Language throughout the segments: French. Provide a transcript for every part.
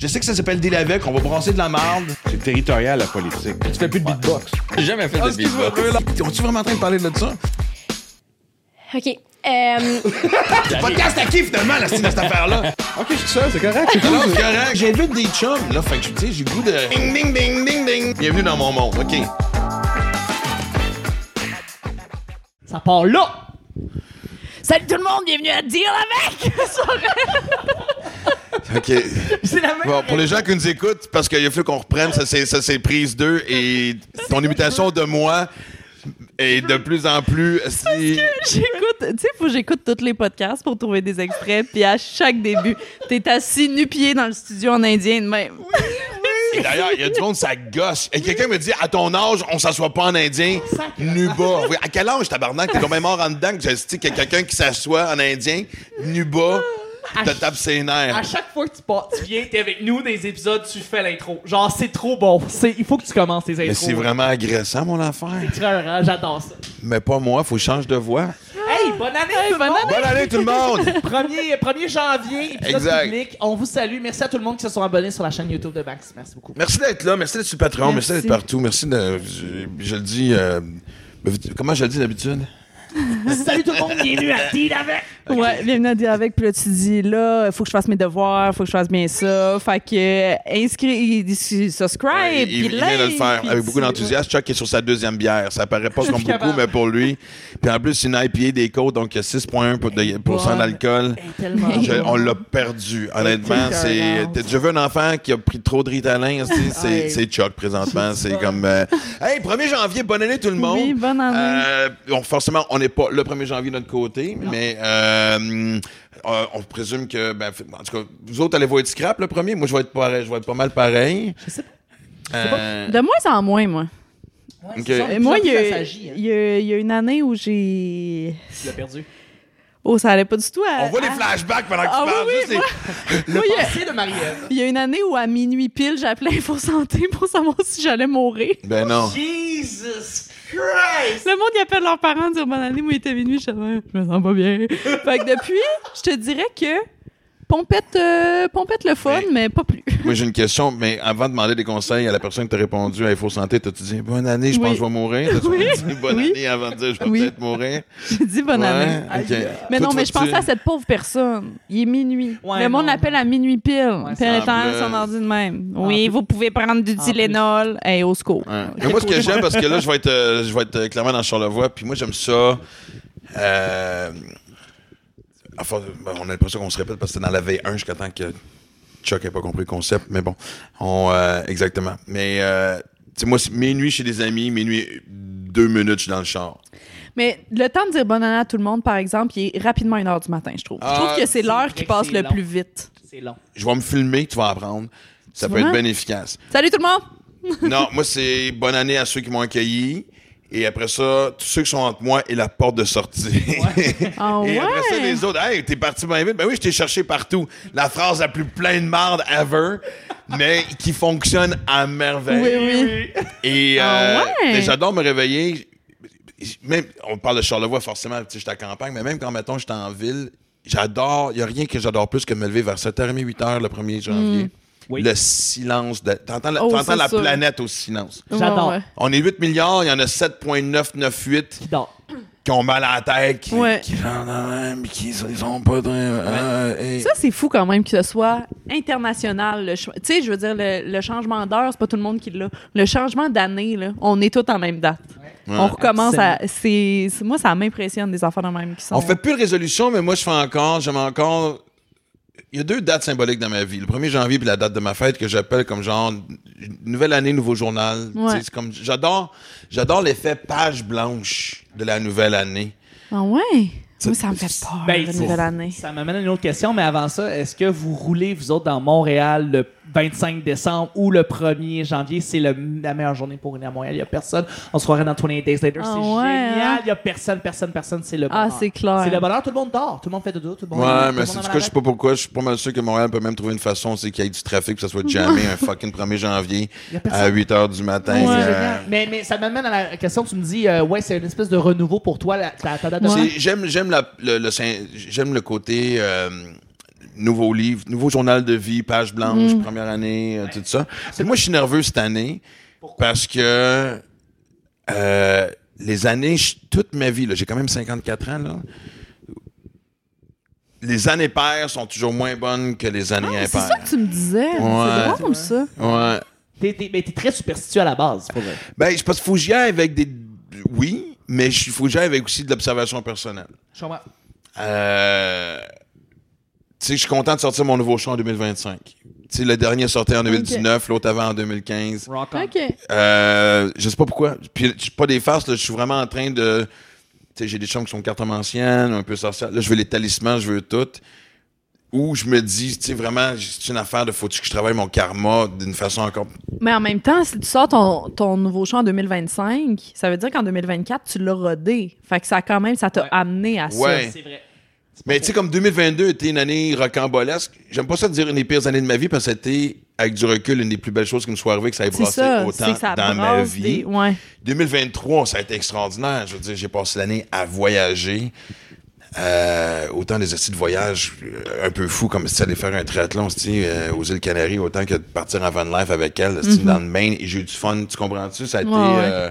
Je sais que ça s'appelle Deal avec, on va brasser de la marde. C'est territorial, la politique. Tu fais plus de beatbox. J'ai jamais fait de excuse-moi, beatbox. On est vraiment en train de parler de ça? OK. Euh, Podcast à qui finalement, la style de cette affaire-là? Ok, je suis seul, c'est correct. c'est Non, cool. c'est correct. J'invite des chums, là, fait que tu sais, j'ai le goût de. Ding, ding, ding, ding, ding. Bienvenue dans mon monde, OK. Ça part là! salut tout le monde, bienvenue à Deal avec! OK. C'est la même. Bon, pour les gens qui nous écoutent, parce qu'il a fallu qu'on reprenne, ça c'est, ça c'est prise 2 et ton imitation de moi est de plus en plus. si- J'écoute, tu sais, faut que j'écoute tous les podcasts pour trouver des extraits, puis à chaque début, t'es assis nu-pied dans le studio en indien de même. Et d'ailleurs, il y a du monde, ça gosse. Et quelqu'un me dit, à ton âge, on s'assoit pas en indien, nu bas. Oui, à quel âge, tabarnak? T'es quand même mort en dedans que j'ai dit qu'il y a quelqu'un qui s'assoit en indien, nu bas, te tape ses À nerfs. chaque fois que tu pars, tu viens, t'es avec nous dans les épisodes, tu fais l'intro. Genre, c'est trop bon. C'est, il faut que tu commences tes intros. Mais c'est vraiment agressant, mon affaire. Écœurant, j'adore ça. Mais pas moi, faut que je change de voix. Hey, bonne année, tout le bonne monde! Bonne année, tout le monde! 1er, 1er janvier, épisode Exact. public. On vous salue. Merci à tout le monde qui se sont abonnés sur la chaîne YouTube de Max. Merci beaucoup. Merci d'être là, merci d'être sur Patreon, merci, Merci. d'être partout, merci de. Je, je le dis. euh, comment je le dis d'habitude? Salut tout le monde, bienvenue à Deal avec! Ouais, bienvenue à dire avec, puis là, tu dis, là, faut que je fasse mes devoirs, faut que je fasse bien ça. Fait que, euh, inscris, subscribe, Ouais, puis il, il vient de le like, faire avec beaucoup d'enthousiasme. Chuck est sur sa deuxième bière. Ça paraît pas Je comme beaucoup, capable. mais pour lui. Puis en plus, c'est une IPA des côtes, donc il y a 6,1 pour de- pour cent bonne. d'alcool. Tellement Je- on l'a perdu. Honnêtement, c'est. déjà vu un enfant qui a pris trop de Ritalin? C'est Chuck présentement. C'est comme. euh, hey, 1er janvier, bonne année tout le monde. Oui, bonne année. Euh, bon, forcément, on n'est pas le 1er janvier de notre côté, mais euh, euh, on présume que, ben, en tout cas, vous autres allez voir être scrap le premier. Moi, je vais être pareil, je vais être pas mal pareil. Je sais Euh, De moins en moins, moi. Ouais, ça, moi, il y, a, ça s'agit, hein. il y a- il y a une année où j'ai. Tu l'as perdu. Oh, ça allait pas du tout à. on voit les à- flashbacks pendant que Ah tu parles. oui, les- Moi, il y a- Passé de Marie-Ève. il y a une année où à minuit pile, j'appelais Info Santé pour savoir si j'allais mourir. Ben non. Jesus Christ! Le monde, il appelle leurs parents, dire bonne année, moi, il était minuit, je je me sens pas bien. fait que depuis, je te dirais que pompette, euh, pompette le fun, mais pas plus. Moi, j'ai une question, mais avant de demander des conseils à la personne qui t'a répondu à Info Santé, t'as-tu dit bonne année, je pense Oui. que je vais mourir? T'as-tu Oui. dit bonne Oui. année avant de dire je vais Oui. peut-être mourir? J'ai dit bonne année. Ouais. Mais Toi, non, mais je pensais à cette pauvre personne. Il est minuit. Ouais, le monde l'appelle à minuit pile. puis elle est ça en me- son ordi de même. Oui, plus- vous pouvez prendre du En Tylenol. Hey, au secours. Ouais. Mais moi, ce que j'aime, parce que là, je vais être, euh, je vais être euh, clairement dans Charlevoix, puis moi, j'aime ça. Euh, enfin, ben, on a l'impression qu'on se répète parce que c'est dans la V1 jusqu'à temps que Chuck n'ait pas compris le concept, mais bon. On, euh, exactement. Mais, euh, tu sais, moi, c'est minuit chez des amis, minuit, deux minutes, je suis dans le char. Mais le temps de dire bonne année à tout le monde, par exemple, il est rapidement une heure du matin, je trouve. Ah, je trouve que c'est l'heure qui passe le long. plus vite. C'est long. Je vais me filmer, tu vas apprendre. Ça peut être bien efficace. Salut tout le monde! Non, moi, c'est bonne année à ceux qui m'ont accueilli. Et après ça, tous ceux qui sont entre moi et la porte de sortie. Ah Et après ça, ouais? les autres, hey, t'es parti bien vite. Ben oui, je t'ai cherché partout. La phrase la plus pleine de marde ever, mais qui fonctionne à merveille. Oui, oui. Et euh, Ah ouais? j'adore me réveiller. Même, on parle de Charlevoix, forcément, tu sais, j'étais à campagne, mais même quand, mettons, j'étais en ville, j'adore, il n'y a rien que j'adore plus que me lever vers 7h30, 8h le 1er janvier. Oui. Le silence. De, t'entends la, Oh, t'entends la sûr. planète au silence. J'adore. Ouais. On est 8 milliards, il y en a 7,998 Qui dort. qui ont mal à la tête, qui, Ouais. qui même, qui ils sont pas très. euh, et- Ça, c'est fou quand même que ce soit international. Tu sais, je veux dire, le, le changement d'heure, c'est pas tout le monde qui l'a. Le changement d'année, là, on est tous en même date. Ouais. On recommence à. c'est c'est- Moi, ça m'impressionne des enfants de même qui sont. On fait plus de résolution, mais moi, je fais encore, j'aime encore. Il y a deux dates symboliques dans ma vie. Le 1er janvier puis la date de ma fête que j'appelle comme genre nouvelle année, nouveau journal. Ouais. C'est comme j'adore j'adore l'effet page blanche de la nouvelle année. Ah ouais? Moi, ça me fait peur, Ben, la nouvelle année. Ça m'amène à une autre question, mais avant ça, est-ce que vous roulez, vous autres, dans Montréal le 25 décembre ou le 1er janvier? C'est le- la meilleure journée pour rouler à Montréal. Il n'y a personne. On se croirait dans 28 Days Later. Ah c'est ouais, génial. hein? Il n'y a personne, personne, personne. C'est le Ah, bonheur. c'est clair. C'est le bonheur. Tout le monde dort. Tout le monde fait de dos. Tout le monde Ouais, mais c'est en du cas, je sais pas pourquoi. Je suis pas mal sûr que Montréal peut même trouver une façon, c'est qu'il y ait du trafic, que ça soit jamais un fucking 1er janvier Il y a personne. à 8 h du matin. Ouais, Euh. Mais, mais ça m'amène à la question, tu me dis, euh, ouais, c'est une espèce de renouveau pour toi, la, ta, ta date de. J'aime, le, le côté euh, nouveau livre, nouveau journal de vie, page blanche, première année, euh, tout ça. Puis moi, je suis nerveux cette année parce que euh, les années, je- toute ma vie, là, j'ai quand même 54 ans, là. Les années paires sont toujours moins bonnes que les années Ah, c'est impaires. ça que tu me disais. Ouais. C'est drôle, ça. Ouais. T'es, t'es- ben, t'es très superstitieux à la base, pour vrai. Ben, je pense qu'il faut que avec des. Oui, mais il faut que avec aussi de l'observation personnelle. Je comprends. Euh, sais, je suis content de sortir mon nouveau show en 2025. Tu sais, le dernier sortait en 2019, l'autre avant en 2015. Rock on. OK. Euh, je sais pas pourquoi. Puis, je suis pas des farces, là, je suis vraiment en train de. Tu sais, j'ai des chums qui sont cartomanciennes, un peu sorcières. Là, je veux les talismans, je veux tout. Ou je me dis, tu sais, vraiment, c'est une affaire de faut-tu que je travaille mon karma d'une façon encore. Mais en même temps, si tu sors ton, ton nouveau show en 2025, ça veut dire qu'en 2024, tu l'as rodé. Fait que ça, quand même, ça t'a Ouais. amené à Ouais. ça. C'est vrai. Mais tu sais, comme 2022 était une année rocambolesque, j'aime pas ça dire une des pires années de ma vie parce que c'était, avec du recul, une des plus belles choses qui me soit arrivée, que ça ait brassé ça. autant ça dans ma vie. des- Ouais. 2023, ça a été extraordinaire. Je veux dire, j'ai passé l'année à voyager. Euh, autant des essais de voyage euh, un peu fous comme si aller faire un triathlon euh, aux îles Canaries, autant que de partir en van life avec elle c'ti, dans le Maine et j'ai eu du fun, tu comprends-tu? Ça a été. Ouais,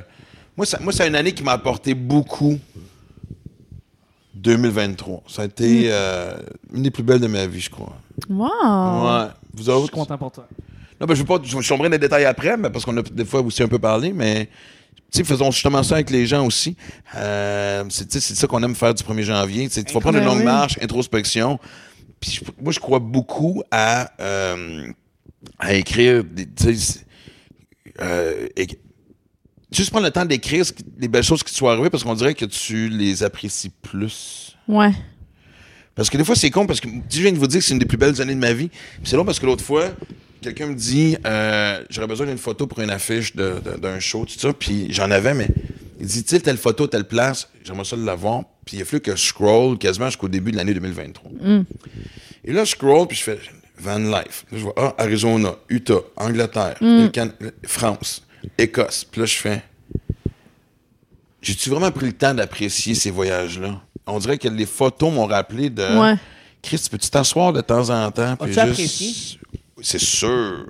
moi, ça, moi, c'est une année qui m'a apporté beaucoup. 2023. Ça a Mm. été euh, une des plus belles de ma vie, je crois. Wow. Ouais. Vous Je autres? suis content pour toi. Non, ben, je veux pas, je vais sombrer dans les détails après, mais parce qu'on a des fois aussi un peu parlé, mais, tu sais, faisons justement ça avec les gens aussi. Euh, c'est, ça qu'on aime faire du 1er janvier. Tu vas prendre une Ben longue oui. marche, introspection. Puis je- moi, je crois beaucoup à, euh, à écrire des, euh, juste prendre le temps d'écrire les belles choses qui te sont arrivées parce qu'on dirait que tu les apprécies plus. Ouais. Parce que des fois, c'est con parce que je viens de vous dire que c'est une des plus belles années de ma vie. C'est long parce que l'autre fois, quelqu'un me dit euh, j'aurais besoin d'une photo pour une affiche d'un show, tout ça. Puis j'en avais, mais il dit tu sais, telle photo, telle place, j'aimerais ça l'avoir. Puis il a fallu que je scroll quasiment jusqu'au début de l'année 2023. Et là, je scroll, puis je fais Van Life. Là, je vois ah, Arizona, Utah, Angleterre, le Can- France, Écosse. Puis là, je fais j'ai-tu vraiment pris le temps d'apprécier ces voyages-là? On dirait que les photos m'ont rappelé de. Ouais. Chris, peux-tu t'asseoir de temps en temps? puis juste- apprécié? C'est sûr.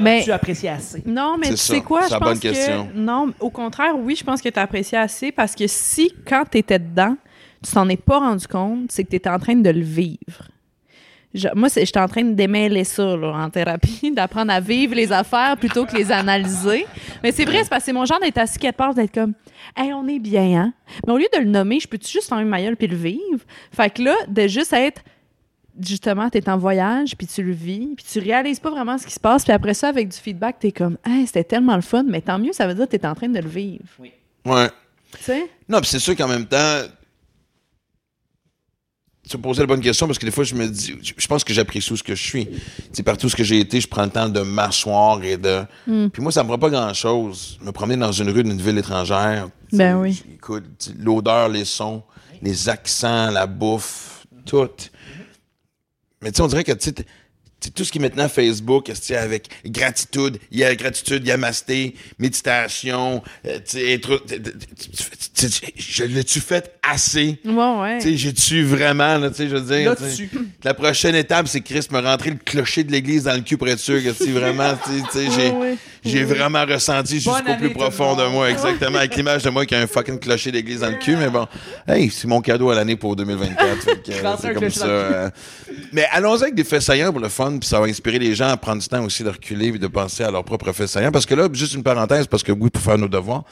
Mais- Tu apprécies assez? Non, mais C'est tu ça. sais quoi? C'est Je la pense bonne question. que. Non, au contraire, oui, je pense que tu as apprécié assez parce que si, quand tu étais dedans, tu t'en es pas rendu compte, c'est que tu étais en train de le vivre. Je- moi, j'étais en train de démêler ça là, en thérapie, d'apprendre à vivre les affaires plutôt que les analyser. Mais c'est vrai, c'est parce que c'est mon genre d'être assis quelque part, d'être comme, hey, on est bien, hein? Mais au lieu de le nommer, je peux-tu juste fermer ma gueule puis le vivre? Fait que là, de juste être justement, tu es en voyage, puis tu le vis, puis tu réalises pas vraiment ce qui se passe, puis après ça, avec du feedback, tu es comme, hey, c'était tellement le fun, mais tant mieux, ça veut dire que tu es en train de le vivre. Ouais. Tu sais? Non, puis c'est sûr qu'en même temps, tu me posais la bonne question parce que des fois, je me dis, je pense que j'apprécie ce que je suis. Sais, partout ce que j'ai été, je prends le temps de m'asseoir et de. Hmm. Puis moi, ça me prend pas grand-chose. Me promener dans une rue d'une ville étrangère. Ben oui. Écoute, l'odeur, les sons, les accents, la bouffe, tout. Mais tu sais, on dirait que tu sais, t- tu sais, tout ce qui est maintenant Facebook, sais, avec gratitude, il y a gratitude, il y a masté, méditation, je l'ai-tu fait assez? Ouais, ouais. Tu sais, j'ai-tu vraiment, là, tu sais, je veux dire. La prochaine étape, c'est que Chris me rentrer le clocher de l'église dans le cul pour être sûr que, vraiment, tu sais, j'ai. J'ai vraiment ressenti jusqu'au plus profond de moi, exactement, avec l'image de moi qui a un fucking clocher d'église dans le cul, mais bon. Hey, c'est mon cadeau à l'année pour 2024. fait que, euh, Rentrer c'est comme ça. euh. Mais allons-y avec des faits saillants pour le fun, puis ça va inspirer les gens à prendre du temps aussi de reculer et de penser à leurs propres faits saillants. Parce que là, juste une parenthèse, parce que oui, pour faire nos devoirs,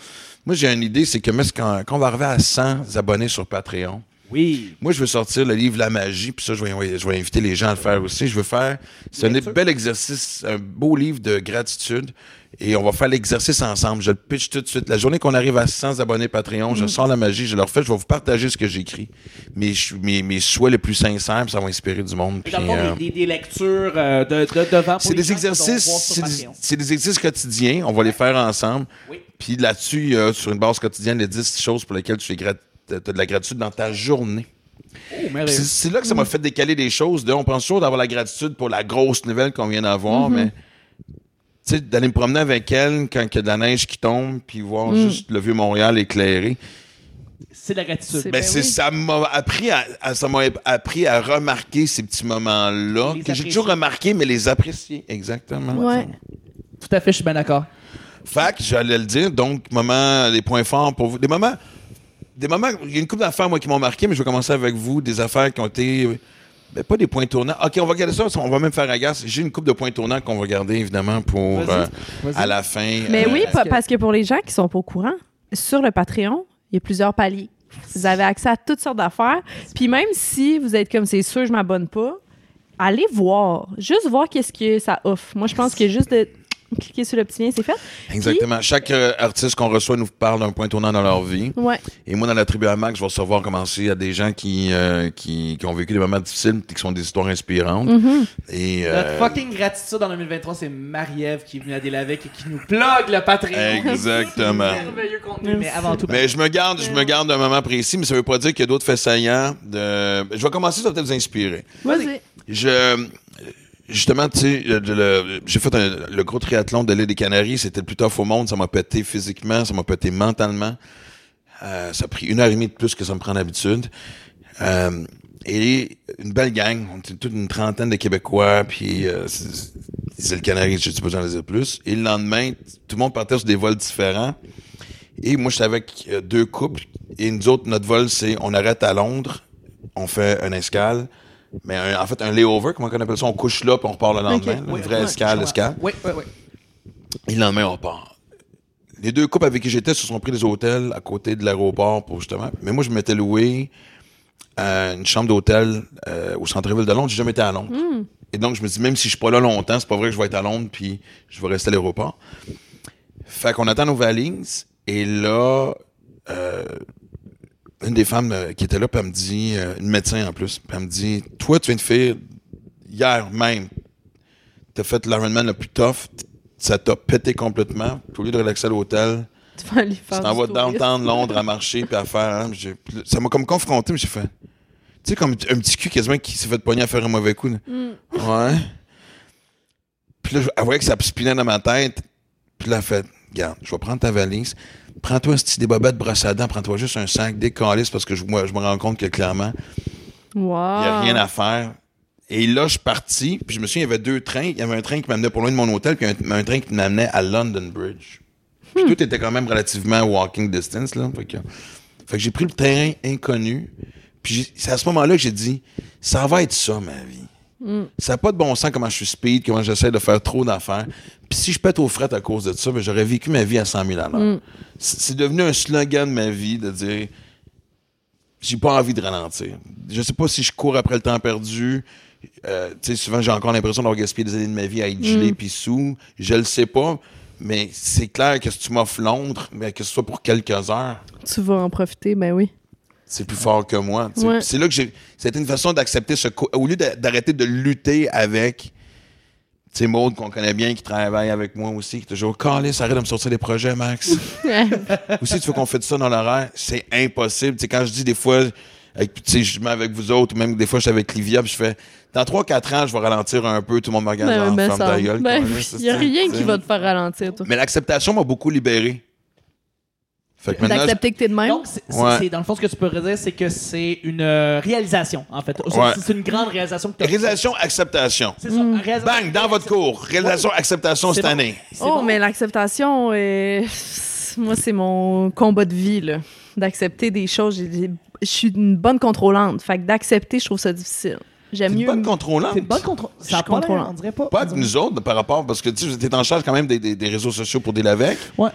moi, j'ai une idée, c'est que quand, quand on va arriver à 100 abonnés sur Patreon, Oui. moi, je veux sortir le livre La Magie, puis ça, je vais, je vais inviter les gens à le faire aussi. Je veux faire. C'est un bel exercice, un beau livre de gratitude. Et on va faire l'exercice ensemble. Je le pitch tout de suite. La journée qu'on arrive à 100 abonnés Patreon, je sors la magie, je leur fais, je vais vous partager ce que j'écris. Mes, mes, mes souhaits les plus sincères, puis ça va inspirer du monde. Puis, euh, des, des- lectures euh, de, de, devant pour c'est des exercices, c'est des, exercices quotidiens. On va les faire ensemble. Oui. Puis là-dessus, sur une base quotidienne, les 10 choses pour lesquelles tu as de la gratitude dans ta journée. Oh. C'est là que ça m'a fait décaler des choses. De, on pense toujours d'avoir la gratitude pour la grosse nouvelle qu'on vient d'avoir, mais tu sais, d'aller me promener avec elle quand il y a de la neige qui tombe, puis voir juste le vieux Montréal éclairé. C'est la gratitude. Ben, Ben c'est oui. ça m'a appris à, à- ça m'a appris à remarquer ces petits moments-là que j'ai toujours remarqué mais les apprécier exactement. Ouais. Tout à fait, je suis bien d'accord. Fait que j'allais le dire donc moment les points forts pour vous des moments des moments il y a une couple d'affaires moi qui m'ont marqué mais je vais commencer avec vous des affaires qui ont été ben, pas des points tournants. OK, on va garder ça, on va même faire agace. J'ai une coupe de points tournants qu'on va garder évidemment pour Vas-y. euh, Vas-y. à la fin. Mais euh, oui, que- parce que pour les gens qui sont pas au courant, sur le Patreon, il y a plusieurs paliers. Vous avez accès à toutes sortes d'affaires. Puis même si vous êtes comme c'est sûr, je m'abonne pas, allez voir. Juste voir qu'est-ce que ça offre. Moi, je pense que juste de cliquer sur le petit lien, c'est fait. Exactement. Chaque euh, artiste qu'on reçoit nous parle d'un point tournant dans leur vie. Ouais. Et moi, dans la tribu à Max, je vais recevoir commencer à des gens qui, euh, qui, qui ont vécu des moments difficiles et qui sont des histoires inspirantes. Mhm. Et, Notre euh, fucking gratitude en 2023, c'est Marie-Ève qui est venue à Délavec et qui nous plug le Patreon. Exactement. Merveilleux contenu, mais avant tout. mais je me garde, je me garde d'un moment précis, mais ça veut pas dire qu'il y a d'autres faits saillants. De... Je vais commencer, ça va peut-être vous inspirer. Vas-y. Je, justement, tu sais, j'ai fait un- le gros triathlon de l'île des Canaries. C'était le plus tough au monde. Ça m'a pété physiquement, ça m'a pété mentalement. Euh, ça a pris une heure et demie de plus que ça me prend d'habitude. Euh, et une belle gang. On était toute une trentaine de Québécois. Puis, euh, c'est c'est le Canaries, je sais pas, j'en dire plus. Et le lendemain, tout le monde partait sur des vols différents. Et moi, j'étais avec euh, deux couples. Et nous autres, notre vol, c'est on arrête à Londres, on fait un escale. Mais un- en fait, un layover, comment on appelle ça? On couche là, puis on repart le lendemain. Ok. Une Oui, vraie oui, escale, escale. Oui, oui, oui. Et le lendemain, on repart. Les deux couples avec qui j'étais se sont pris des hôtels à côté de l'aéroport pour justement. Mais moi, je m'étais loué euh, une chambre d'hôtel euh, au centre-ville de Londres. J'ai jamais été à Londres. Et donc, je me dis, même si je suis pas là longtemps, c'est pas vrai que je vais être à Londres puis je vais rester à l'aéroport. Fait qu'on attend nos valises. Et là, euh, une des femmes euh, qui était là, puis elle me dit, euh, une médecin en plus, puis elle me dit, toi, tu viens de faire, hier même, t'as fait l'Ironman le plus tough, ça t'a pété complètement. Puis Au lieu de relaxer à l'hôtel, Tu vas aller tu t'en vas downtown Londres à marcher puis à faire. hein, puis ça m'a comme confronté, mais j'ai fait. Tu sais, comme un petit cul quasiment qui s'est fait pogner à faire un mauvais coup. là. Ouais. Puis là, elle voyait que ça spinait dans ma tête. Puis là, elle fait Regarde, je vais prendre ta valise. Prends-toi un petit des bobettes brosse à dents. Prends-toi juste un sac, décalisse parce que je, moi, je me rends compte que clairement, Wow. il n'y a rien à faire. Et là, je suis parti, puis je me souviens, il y avait deux trains. Il y avait un train qui m'amenait pour loin de mon hôtel, puis un, un train qui m'amenait à London Bridge. Puis tout était quand même relativement walking distance, là. Fait que, fait que j'ai pris le terrain inconnu. Puis c'est à ce moment-là que j'ai dit, ça va être ça, ma vie. Ça n'a pas de bon sens comment je suis speed, comment j'essaie de faire trop d'affaires. Puis si je pète aux frettes à cause de ça, ben, j'aurais vécu ma vie à 100 000 à l'heure. C'est c'est devenu un slogan de ma vie de dire j'ai pas envie de ralentir. Je sais pas si je cours après le temps perdu. Euh, tu sais, souvent, j'ai encore l'impression d'avoir gaspillé des années de ma vie à être gelé puis sous. Je le sais pas, mais c'est clair que si tu m'offres Londres, mais que ce soit pour quelques heures, Tu vas en profiter, ben oui. C'est plus fort que moi. Ouais. C'est là que j'ai. C'était une façon d'accepter ce. Au lieu d'a- d'arrêter de lutter avec. Tu sais, Maud, qu'on connaît bien, qui travaille avec moi aussi, qui est toujours Calice, arrête de me sortir des projets, Max. aussi, tu veux qu'on fait ça dans l'horaire? C'est impossible. Tu sais, quand je dis des fois, avec, tu sais, je mets avec vous autres, ou même des fois, je suis avec Livia, puis je fais, dans 3-4 ans, je vais ralentir un peu, tout le monde me regarde, Ben, ben, ça- ta gueule. ben, il y a rien qui va te faire ralentir, toi. Mais l'acceptation m'a beaucoup libéré. Fait que maintenant, D'accepter que t'es de même? Donc, c'est, c'est- Ouais. c'est- dans le fond, ce que tu pourrais dire, c'est que c'est une euh, réalisation, en fait. C'est, Ouais. c'est une grande réalisation que tu as réalisation, acceptation. C'est ça, réalisation- Bang, dans votre cours. Réalisation, acceptation C'est cette bon. année. C'est oh, bon. mais l'acceptation, euh, moi, c'est mon combat de vie, là. D'accepter des choses. Je suis une bonne contrôlante. Fait que d'accepter, je trouve ça difficile. J'aime C'est une mieux. bonne contrôlante. C'est une bonne contrôle. Je Ça pas on dirait pas. Pas dirait- nous autres, par rapport, parce que tu sais, t'es en charge quand même des, des- des réseaux sociaux pour des lavec. Ouais.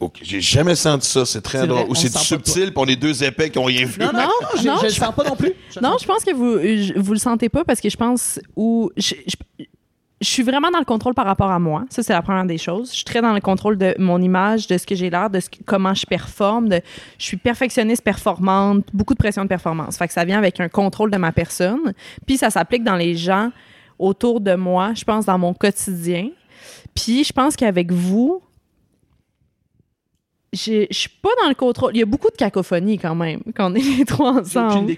Ok, J'ai jamais senti ça, c'est très drôle. Ou c'est subtil, puis on est deux épais qui ont rien vu. Non, non, Non, je, je le sens pas non plus. Non, je pense que vous, je- vous le sentez pas parce que je pense où je, je- je suis vraiment dans le contrôle par rapport à moi. Ça, c'est la première des choses. Je suis très dans le contrôle de mon image, de ce que j'ai l'air, de ce que- comment je performe. De, je suis perfectionniste, performante, beaucoup de pression de performance. Fait que ça vient avec un contrôle de ma personne. Puis ça s'applique dans les gens autour de moi, je pense, dans mon quotidien. Puis je pense qu'avec vous, je je suis pas dans le contrôle. Il y a beaucoup de cacophonie quand même, quand on est les trois ensemble.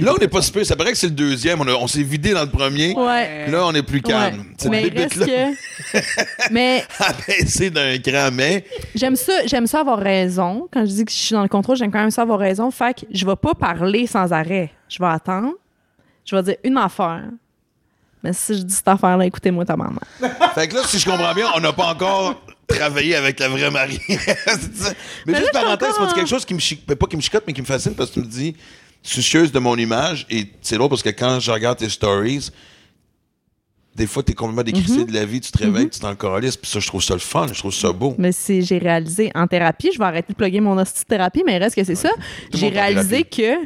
Là, on n'est pas super. Ça paraît que c'est le deuxième. On, a- on s'est vidé dans le premier. Ouais. Là, on est plus calme. Ouais. Cette Mais il reste bébête-là- que Mais abaissé d'un cran, mais j'aime ça, j'aime ça avoir raison. Quand je dis que je suis dans le contrôle, j'aime quand même ça avoir raison. Fait que je vais pas parler sans arrêt. Je vais attendre. Je vais dire une affaire. Mais si je dis cette affaire-là, écoutez-moi ta maman. Fait que là, si je comprends bien, on n'a pas encore travaillé avec la vraie Marie. C'est mais Mais juste là, parenthèse, c'est quelque chose qui me chicote, pas qui me chicote, mais qui me fascine parce que tu me dis soucieuse de mon image. Et c'est drôle parce que quand je regarde tes stories, des fois, t'es complètement décrissé Mhm. de la vie, tu te réveilles, tu t'en corolis, puis ça, je trouve ça le fun, je trouve ça beau. Mais si j'ai réalisé en thérapie, je vais arrêter de plugger mon hostie-thérapie, mais il reste que c'est ça. J'ai réalisé que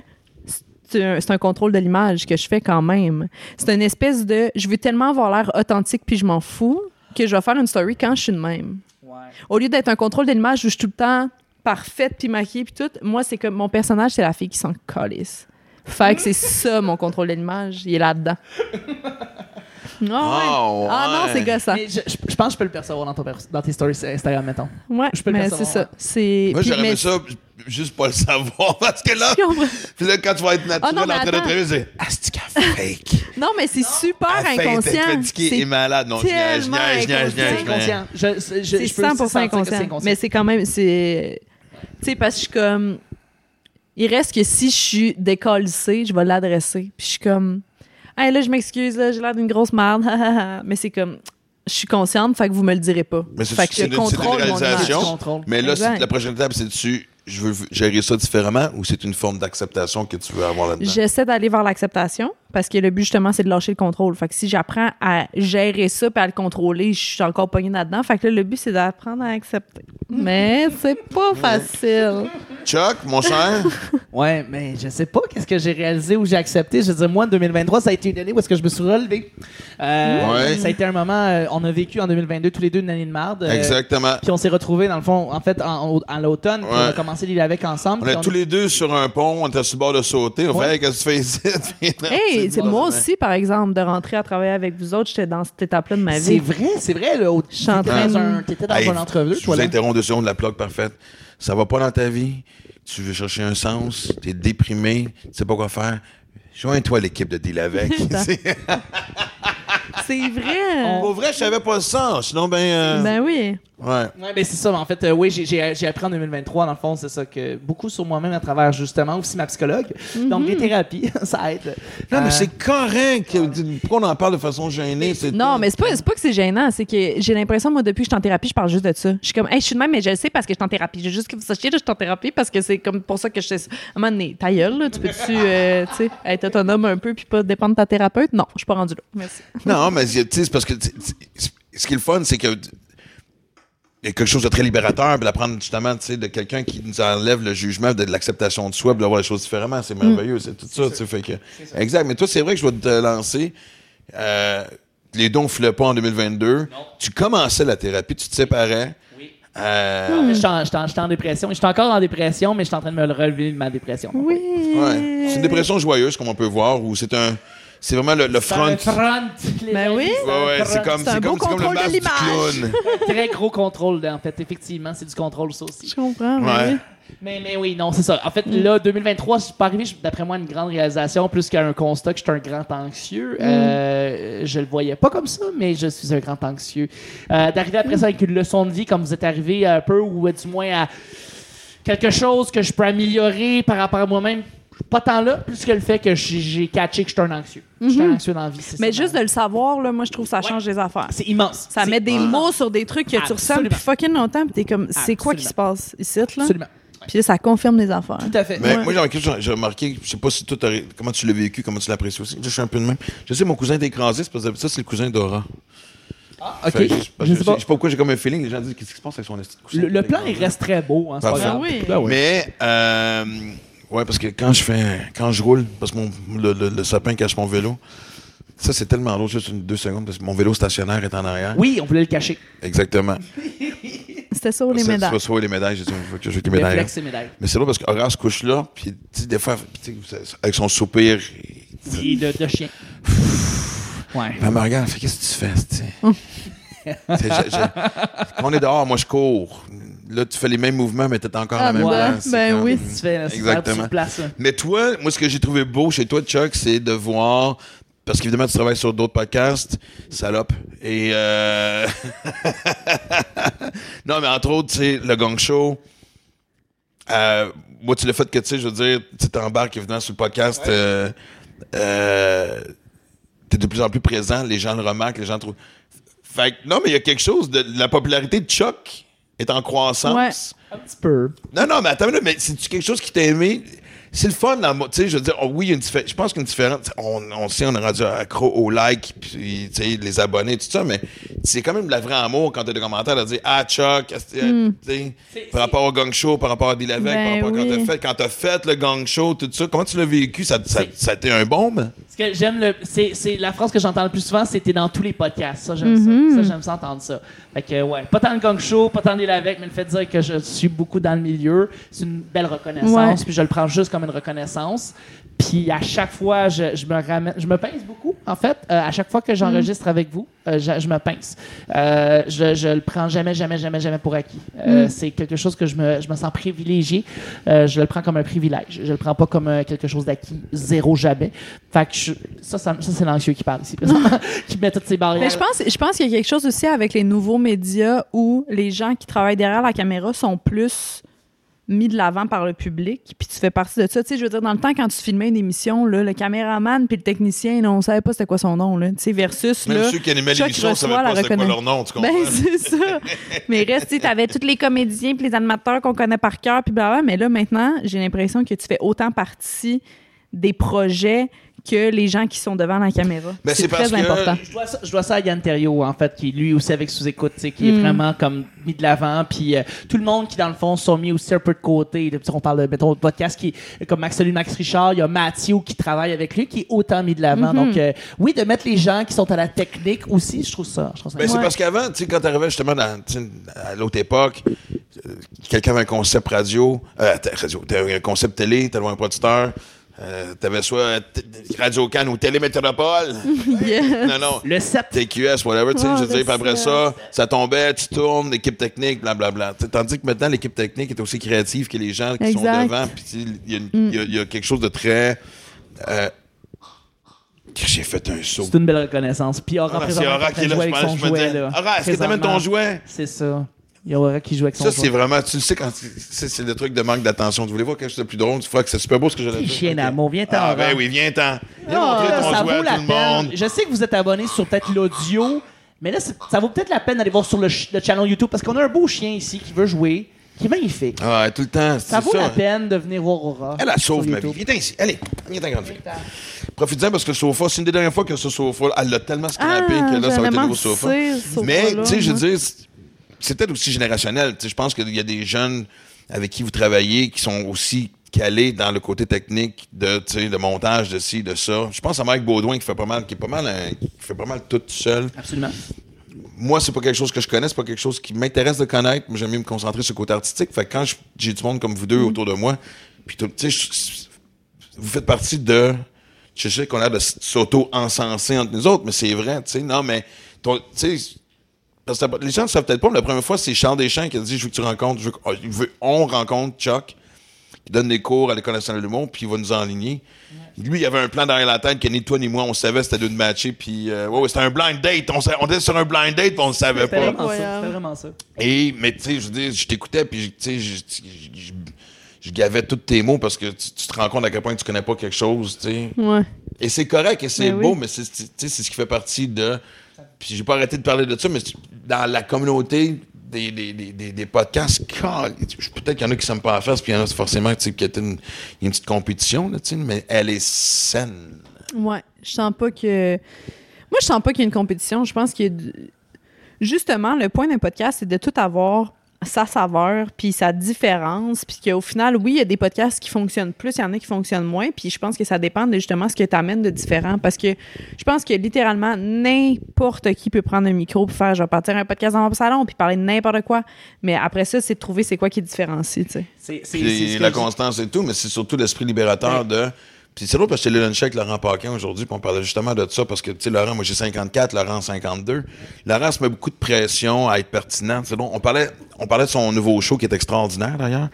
c'est un, c'est un contrôle de l'image que je fais quand même. C'est une espèce de. Je veux tellement avoir l'air authentique puis je m'en fous que je vais faire une story quand je suis de même. Au lieu d'être un contrôle de l'image où je suis tout le temps parfaite puis maquillée puis tout, moi, c'est comme mon personnage, c'est la fille qui s'en calisse. Fait que c'est ça mon contrôle de l'image. Il est là-dedans. Ah, ouais. Oh, ah non, c'est gossant. Mais je, je- je pense que je peux le percevoir dans, ton pers- dans tes stories Instagram, mettons. Ouais, je peux le mais percevoir, c'est ça. C'est. Moi, j'aurais aimé ça, juste pas le savoir, parce que là, puis quand tu vas être naturel Ah non, mais en train de travailler, c'est Astica fake? Non, mais c'est super Elle fait être inconscient. fatiguée et C'est malade. Non, je niaise, je tellement niaise, je niaise, je inconscient. niaise, C'est mais- inconscient. Je, je, je, c'est je peux aussi 100% sentir que c'est inconscient. Mais c'est quand même. c'est Tu sais, parce que je suis comme. Il reste que si je suis décalissée, je vais l'adresser. Puis je suis comme. Hey, là, je m'excuse, là, j'ai l'air d'une grosse merde. mais c'est comme. Je suis consciente, fait que vous me le direz pas. Mais c'est- fait que c'est je une- c'est une contrôle mon réalisation. Mais là, Exact. c'est- la prochaine étape, c'est dessus. Je veux gérer ça différemment ou c'est une forme d'acceptation que tu veux avoir là-dedans? J'essaie d'aller vers l'acceptation parce que le but justement c'est de lâcher le contrôle. Fait que si j'apprends à gérer ça puis à le contrôler, je suis encore pognée là-dedans. Fait que là, le but c'est d'apprendre à accepter. Mais c'est pas facile. Chuck, mon cher, Ouais, mais je sais pas qu'est-ce que j'ai réalisé ou j'ai accepté. Je veux dire, moi, en 2023, ça a été une année où est-ce que je me suis relevé. Euh, Ouais. Ça a été un moment, euh, on a vécu en 2022 tous les deux une année de marde. euh, exactement. Puis on s'est retrouvés, dans le fond, en fait, en, au- en l'automne. On a commencé l'île avec ensemble. On est tous les deux sur un pont, on était sur le bord de sauter. On Ouais. fait, Hey, qu'est-ce que tu fais ici? Hey, c'est moi c'est- aussi par exemple de rentrer à travailler avec vous autres, j'étais dans cette étape-là de ma C'est vie. vrai, c'est vrai. Là, Je suis en t'étais train dans de- un, t'étais dans Hey, un entrevue, Je vous interromps deux secondes, la plug parfaite. Ça va pas dans ta vie, tu veux chercher un sens, t'es déprimé, tu sais pas quoi faire. Joins-toi à l'équipe de Deal avec. C'est- C'est vrai. Pour vrai, je savais pas ça. Sinon, ben. euh, Ben oui. Ouais. Ouais, ben c'est ça. mais En fait, euh, oui, j'ai- j'ai j'ai appris en 2023, dans le fond, c'est ça, que beaucoup sur moi-même à travers, justement, aussi ma psychologue. Donc, les thérapies, ça aide. Non, mais Euh, c'est correct. Pourquoi on en parle de façon gênée? C'est Non, tout. mais c'est pas, c'est pas que c'est gênant, c'est que j'ai l'impression, moi, depuis que je suis en thérapie, je parle juste de ça. Je suis comme, hey, je suis de même, mais je le sais parce que je suis en thérapie. Je veux juste que vous sachiez, là, je suis en thérapie parce que c'est comme pour ça que je sais ça. À un moment donné, ta gueule, là, tu peux-tu, euh, être autonome un peu puis pas dépendre de ta thérapeute? Non, je suis pas rendue là. Merci. Non, mais tu sais, c'est parce que ce qui est le fun, c'est que y a quelque chose de très libérateur, puis d'apprendre justement, tu sais, de quelqu'un qui nous enlève le jugement, de, de l'acceptation de soi, de voir les choses différemment. C'est merveilleux, c'est tout ça, tu sais, fait que. Exact. Mais toi, c'est vrai que je vais te lancer. Euh, les dons ne pas en 2022. Tu commençais la thérapie, tu te séparais. Oui. Euh, J'étais en, j'étais en- j'étais en dépression. J'étais encore en dépression, mais j'étais en train de me le relever de ma dépression. Oui. ouais. C'est une dépression joyeuse, comme on peut voir, où c'est un. C'est vraiment le, le front. C'est front, Ben oui. c'est un Ouais, ouais, c'est comme, C'est comme, comme le contrôle de masque du l'image. clown. Très gros contrôle, en fait. Effectivement, c'est du contrôle, ça aussi. Je comprends, mais Ouais. oui. Mais, mais oui, non, c'est ça. En fait, là, 2023, je suis pas arrivé, d'après moi, à une grande réalisation, plus qu'à un constat que je suis un grand anxieux. Euh, je le voyais pas comme ça, mais je suis un grand anxieux. Euh, D'arriver après ça avec une leçon de vie, comme vous êtes arrivé un peu, ou du moins à quelque chose que je peux améliorer par rapport à moi-même. Pas tant là, plus que le fait que j'ai catché que je suis un anxieux. Je suis un anxieux dans la vie. Mais ça, juste de le savoir, là, moi, je trouve que ça Ouais. change les affaires. C'est immense. Ça met des immense. mots sur des trucs que tu ressens depuis fucking longtemps, puis t'es comme, c'est quoi qui se passe ici, là? Absolument. Puis là, ça confirme les affaires. Tout à fait. Mais Ouais. moi, j'ai remarqué, j'ai- remarqué, je sais pas si toi, t'as- comment tu l'as vécu, comment tu l'apprécies aussi. Je suis un peu de même. Je sais, mon cousin est écrasé, c'est parce que ça, c'est le cousin d'Aura. OK. Fait que je, Je sais je sais pas. pourquoi j'ai comme un feeling. Les gens disent qu'est-ce qui se passe avec son cousin? Le, le plan, il reste très beau. Hein. Ah oui. Ben oui. Mais, euh, ouais, parce que quand je fais, quand je roule, parce que mon, le, le- le sapin cache mon vélo, ça, c'est tellement lourd, juste une, deux secondes, parce que mon vélo stationnaire est en arrière. Oui, on voulait le cacher. Exactement. C'était ça, les médailles. Vas sauver les médailles, j'ai dit, il faut que je joue avec les médailles. Réflexe et médaille. Mais c'est lourd parce qu'Horace se couche là, puis, des fois, avec son soupir, il- Et de, de chien. Ouais. Me regarde, elle fait Qu'est-ce que tu fais, tu sais? Quand on est dehors, moi, je cours. Là, tu fais les mêmes mouvements, mais t'es encore à Ah, la même ben, place. Ben oui. Tu fais Exactement. super, tu te places, hein. Mais toi, moi, ce que j'ai trouvé beau chez toi, Chuck, c'est de voir parce qu'évidemment, tu travailles sur d'autres podcasts, salope. Et euh... non, mais entre autres, tu sais, le Gong Show. Euh, moi, tu l'as fait que, tu sais, je veux dire, tu t'embarques évidemment sur le podcast. Euh, euh, t'es de plus en plus présent, les gens le remarquent, les gens trouvent. Fait que, non, mais il y a quelque chose de la popularité de Chuck est en croissance. Un petit peu. Non, non, mais attends, mais c'est quelque chose qui t'a aimé? C'est le fun, dans le mo- tu sais, je veux dire, oh, oui, il y a une diffé- je pense qu'il y a une différence. On, on sait, on est rendu accro au like, puis, tu sais, les abonnés, tout ça, mais c'est quand même de la vraie amour quand t'as des commentaires de dire, ah, Chuck, C'est- par rapport au Gang Show, par rapport à Bill Lavec, par Ben rapport à quand oui. t'as fait, quand t'as fait le Gang Show, tout ça, comment tu l'as vécu? Ça, ça, C'est- ça a été un bombe? Ce que j'aime le c'est c'est la phrase que j'entends le plus souvent c'était dans tous les podcasts ça j'aime Mm-hmm. ça ça j'aime ça entendre ça fait que ouais pas tant le gang show pas tant les avec mais le fait de dire que je suis beaucoup dans le milieu c'est une belle reconnaissance Ouais. puis je le prends juste comme une reconnaissance puis à chaque fois je, je me ramène je me pince beaucoup en fait. Euh, à chaque fois que j'enregistre avec vous euh, je, je me pince. Euh, je, je le prends jamais jamais jamais jamais pour acquis. Euh, c'est quelque chose que je me, je me sens privilégié. Je le prends comme un privilège. Je le prends pas comme quelque chose d'acquis zéro jamais. Fait que je- ça, ça, ça, c'est l'anxieux qui parle ici, qui met toutes ces barrières. Mais je pense, je pense qu'il y a quelque chose aussi avec les nouveaux médias où les gens qui travaillent derrière la caméra sont plus mis de l'avant par le public, puis tu fais partie de ça. Tu sais, je veux dire, dans le temps, quand tu filmais une émission, là, le caméraman puis le technicien, là, on savait pas c'était quoi son nom, là. Tu sais, versus, Même là... ceux qui animaient l'émission ne savaient pas c'était quoi leur nom, tu comprends? Ben, c'est ça. mais reste, tu sais, t'avais tous les comédiens puis les animateurs qu'on connaît par cœur, puis blablabla. Mais là, maintenant, j'ai l'impression que tu fais autant partie des projets que les gens qui sont devant la caméra. Ben, c'est parce très que- important. Je dois, ça, je dois ça à Yann Terriot, en fait, qui lui aussi avec sous-écoute, tu sais, qui est Mm. vraiment comme mis de l'avant. Puis euh, tout le monde qui, dans le fond, sont mis aussi un peu de côté. Puis on parle de, mettons, de podcast qui est comme Max, celui Max Richard. Il y a Mathieu qui travaille avec lui, qui est autant mis de l'avant. Mm-hmm. Donc, euh, oui, de mettre les gens qui sont à la technique aussi, je trouve ça. Je trouve ça Ben, c'est Ouais. parce qu'avant, tu sais, quand t'arrivais justement dans, tu sais, à l'autre époque, euh, quelqu'un avait un concept radio, euh, radio, t'avais un concept télé, t'avais un producteur, euh, t'avais soit Radio Can ou Télémétropole. Yeah. non, non. Le 7. TQS, whatever, tu sais, Ah, je veux dire, puis après ça, ça tombait, tu tournes, l'équipe technique, blablabla. Sais, Tandis que maintenant, l'équipe technique est aussi créative que les gens qui Exact. sont devant, puis il y, il y y a quelque chose de très... euh, J'ai fait un saut. C'est une belle reconnaissance. Puis Aura, Ah, c'est Aura est en train qui est de là, je pense. Je me là. Aura, est-ce que t'amènes ton jouet? C'est ça. Il y a Aura qui joue avec son Ça, c'est vraiment, tu le sais, quand c'est le truc de manque d'attention. Tu voulais voir quelque chose de plus drôle, tu vois que c'est super beau ce que j'ai Petit dit. chien d'amour, viens-t'en, Ah, ben oui, viens-t'en. Viens Ah, montrer ton ça vaut la peine. Je sais que vous êtes abonné sur peut-être l'audio, mais là, ça vaut peut-être la peine d'aller voir sur le, ch- le channel YouTube parce qu'on a un beau chien ici qui veut jouer, qui est magnifique. Ah, tout le temps, Ça vaut la peine de venir voir Aura. Elle, sauve sur ma vie. Viens ici. Allez, viens ta grande fille. Profite-en parce que le sofa, c'est une des dernières fois que ce sofa, elle l'a tellement scrappé Ah, que là, ça va être le nouveau sofa. Mais, tu sais, je veux dire, c'est- peut-être aussi générationnel. Je pense qu'il y a des jeunes avec qui vous travaillez qui sont aussi calés dans le côté technique de, de montage, de ci, de ça. Je pense à Mike Baudouin qui fait pas mal, qui est pas mal, un- qui fait pas mal tout seul. Absolument. moi, c'est pas quelque chose que je connais, c'est pas quelque chose qui m'intéresse de connaître. Moi, j'aime mieux me concentrer sur le côté artistique. Fait que quand j'ai du monde comme vous deux autour de moi, puis tu sais, vous faites partie de. Je sais qu'on a de s'auto-encenser entre nous autres, mais c'est vrai, tu sais. Non, mais, tu sais, parce que les gens ne savent peut-être pas, mais la première fois, c'est Charles Deschamps qui a dit Je veux que tu rencontres, je veux, que- il veut- on rencontre Chuck, qui donne des cours à l'École nationale de l'humour, puis il va nous enligner. Lui, il avait un plan derrière la tête que ni toi ni moi, on savait c'était de matcher, puis euh, ouais, ouais, c'était un blind date. On, était sur un blind date, puis on ne savait C'était pas. vraiment ça. Incroyable. C'était vraiment ça. Et, mais tu sais, je veux dire, je t'écoutais, puis tu sais, je, je, je- je gavais tous tes mots parce que tu, tu te rends compte à quel point tu connais pas quelque chose, tu sais. Ouais. Et c'est correct et c'est Ben beau, oui. mais c'est, tu sais, c'est ce qui fait partie de. Puis j'ai pas arrêté de parler de ça, mais dans la communauté des, des, des, des, podcasts, peut-être qu'il y en a qui s'aiment pas à faire, puis il y en a forcément qui a une petite compétition, mais elle est saine. Ouais, je sens pas que. Moi, je sens pas qu'il y a une compétition. Je pense du- Justement, le point d'un podcast, c'est de tout avoir sa saveur, puis sa différence, puis qu'au final, oui, il y a des podcasts qui fonctionnent plus, il y en a qui fonctionnent moins, puis je pense que ça dépend de justement ce que tu amènes de différent, parce que je pense que littéralement, n'importe qui peut prendre un micro pour faire, je vais partir un podcast dans mon salon, puis parler de n'importe quoi, mais après ça, c'est de trouver c'est quoi qui différencie, tu sais. C'est la constance et tout, mais c'est surtout l'esprit libérateur de. Puis c'est drôle parce que j'étais lunché avec Laurent Paquin aujourd'hui, puis on parlait justement de ça, parce que, tu sais, Laurent, moi j'ai 54, Laurent 52. Laurent se met beaucoup de pression à être pertinent. C'est drôle. On parlait, on parlait de son nouveau show qui est extraordinaire d'ailleurs.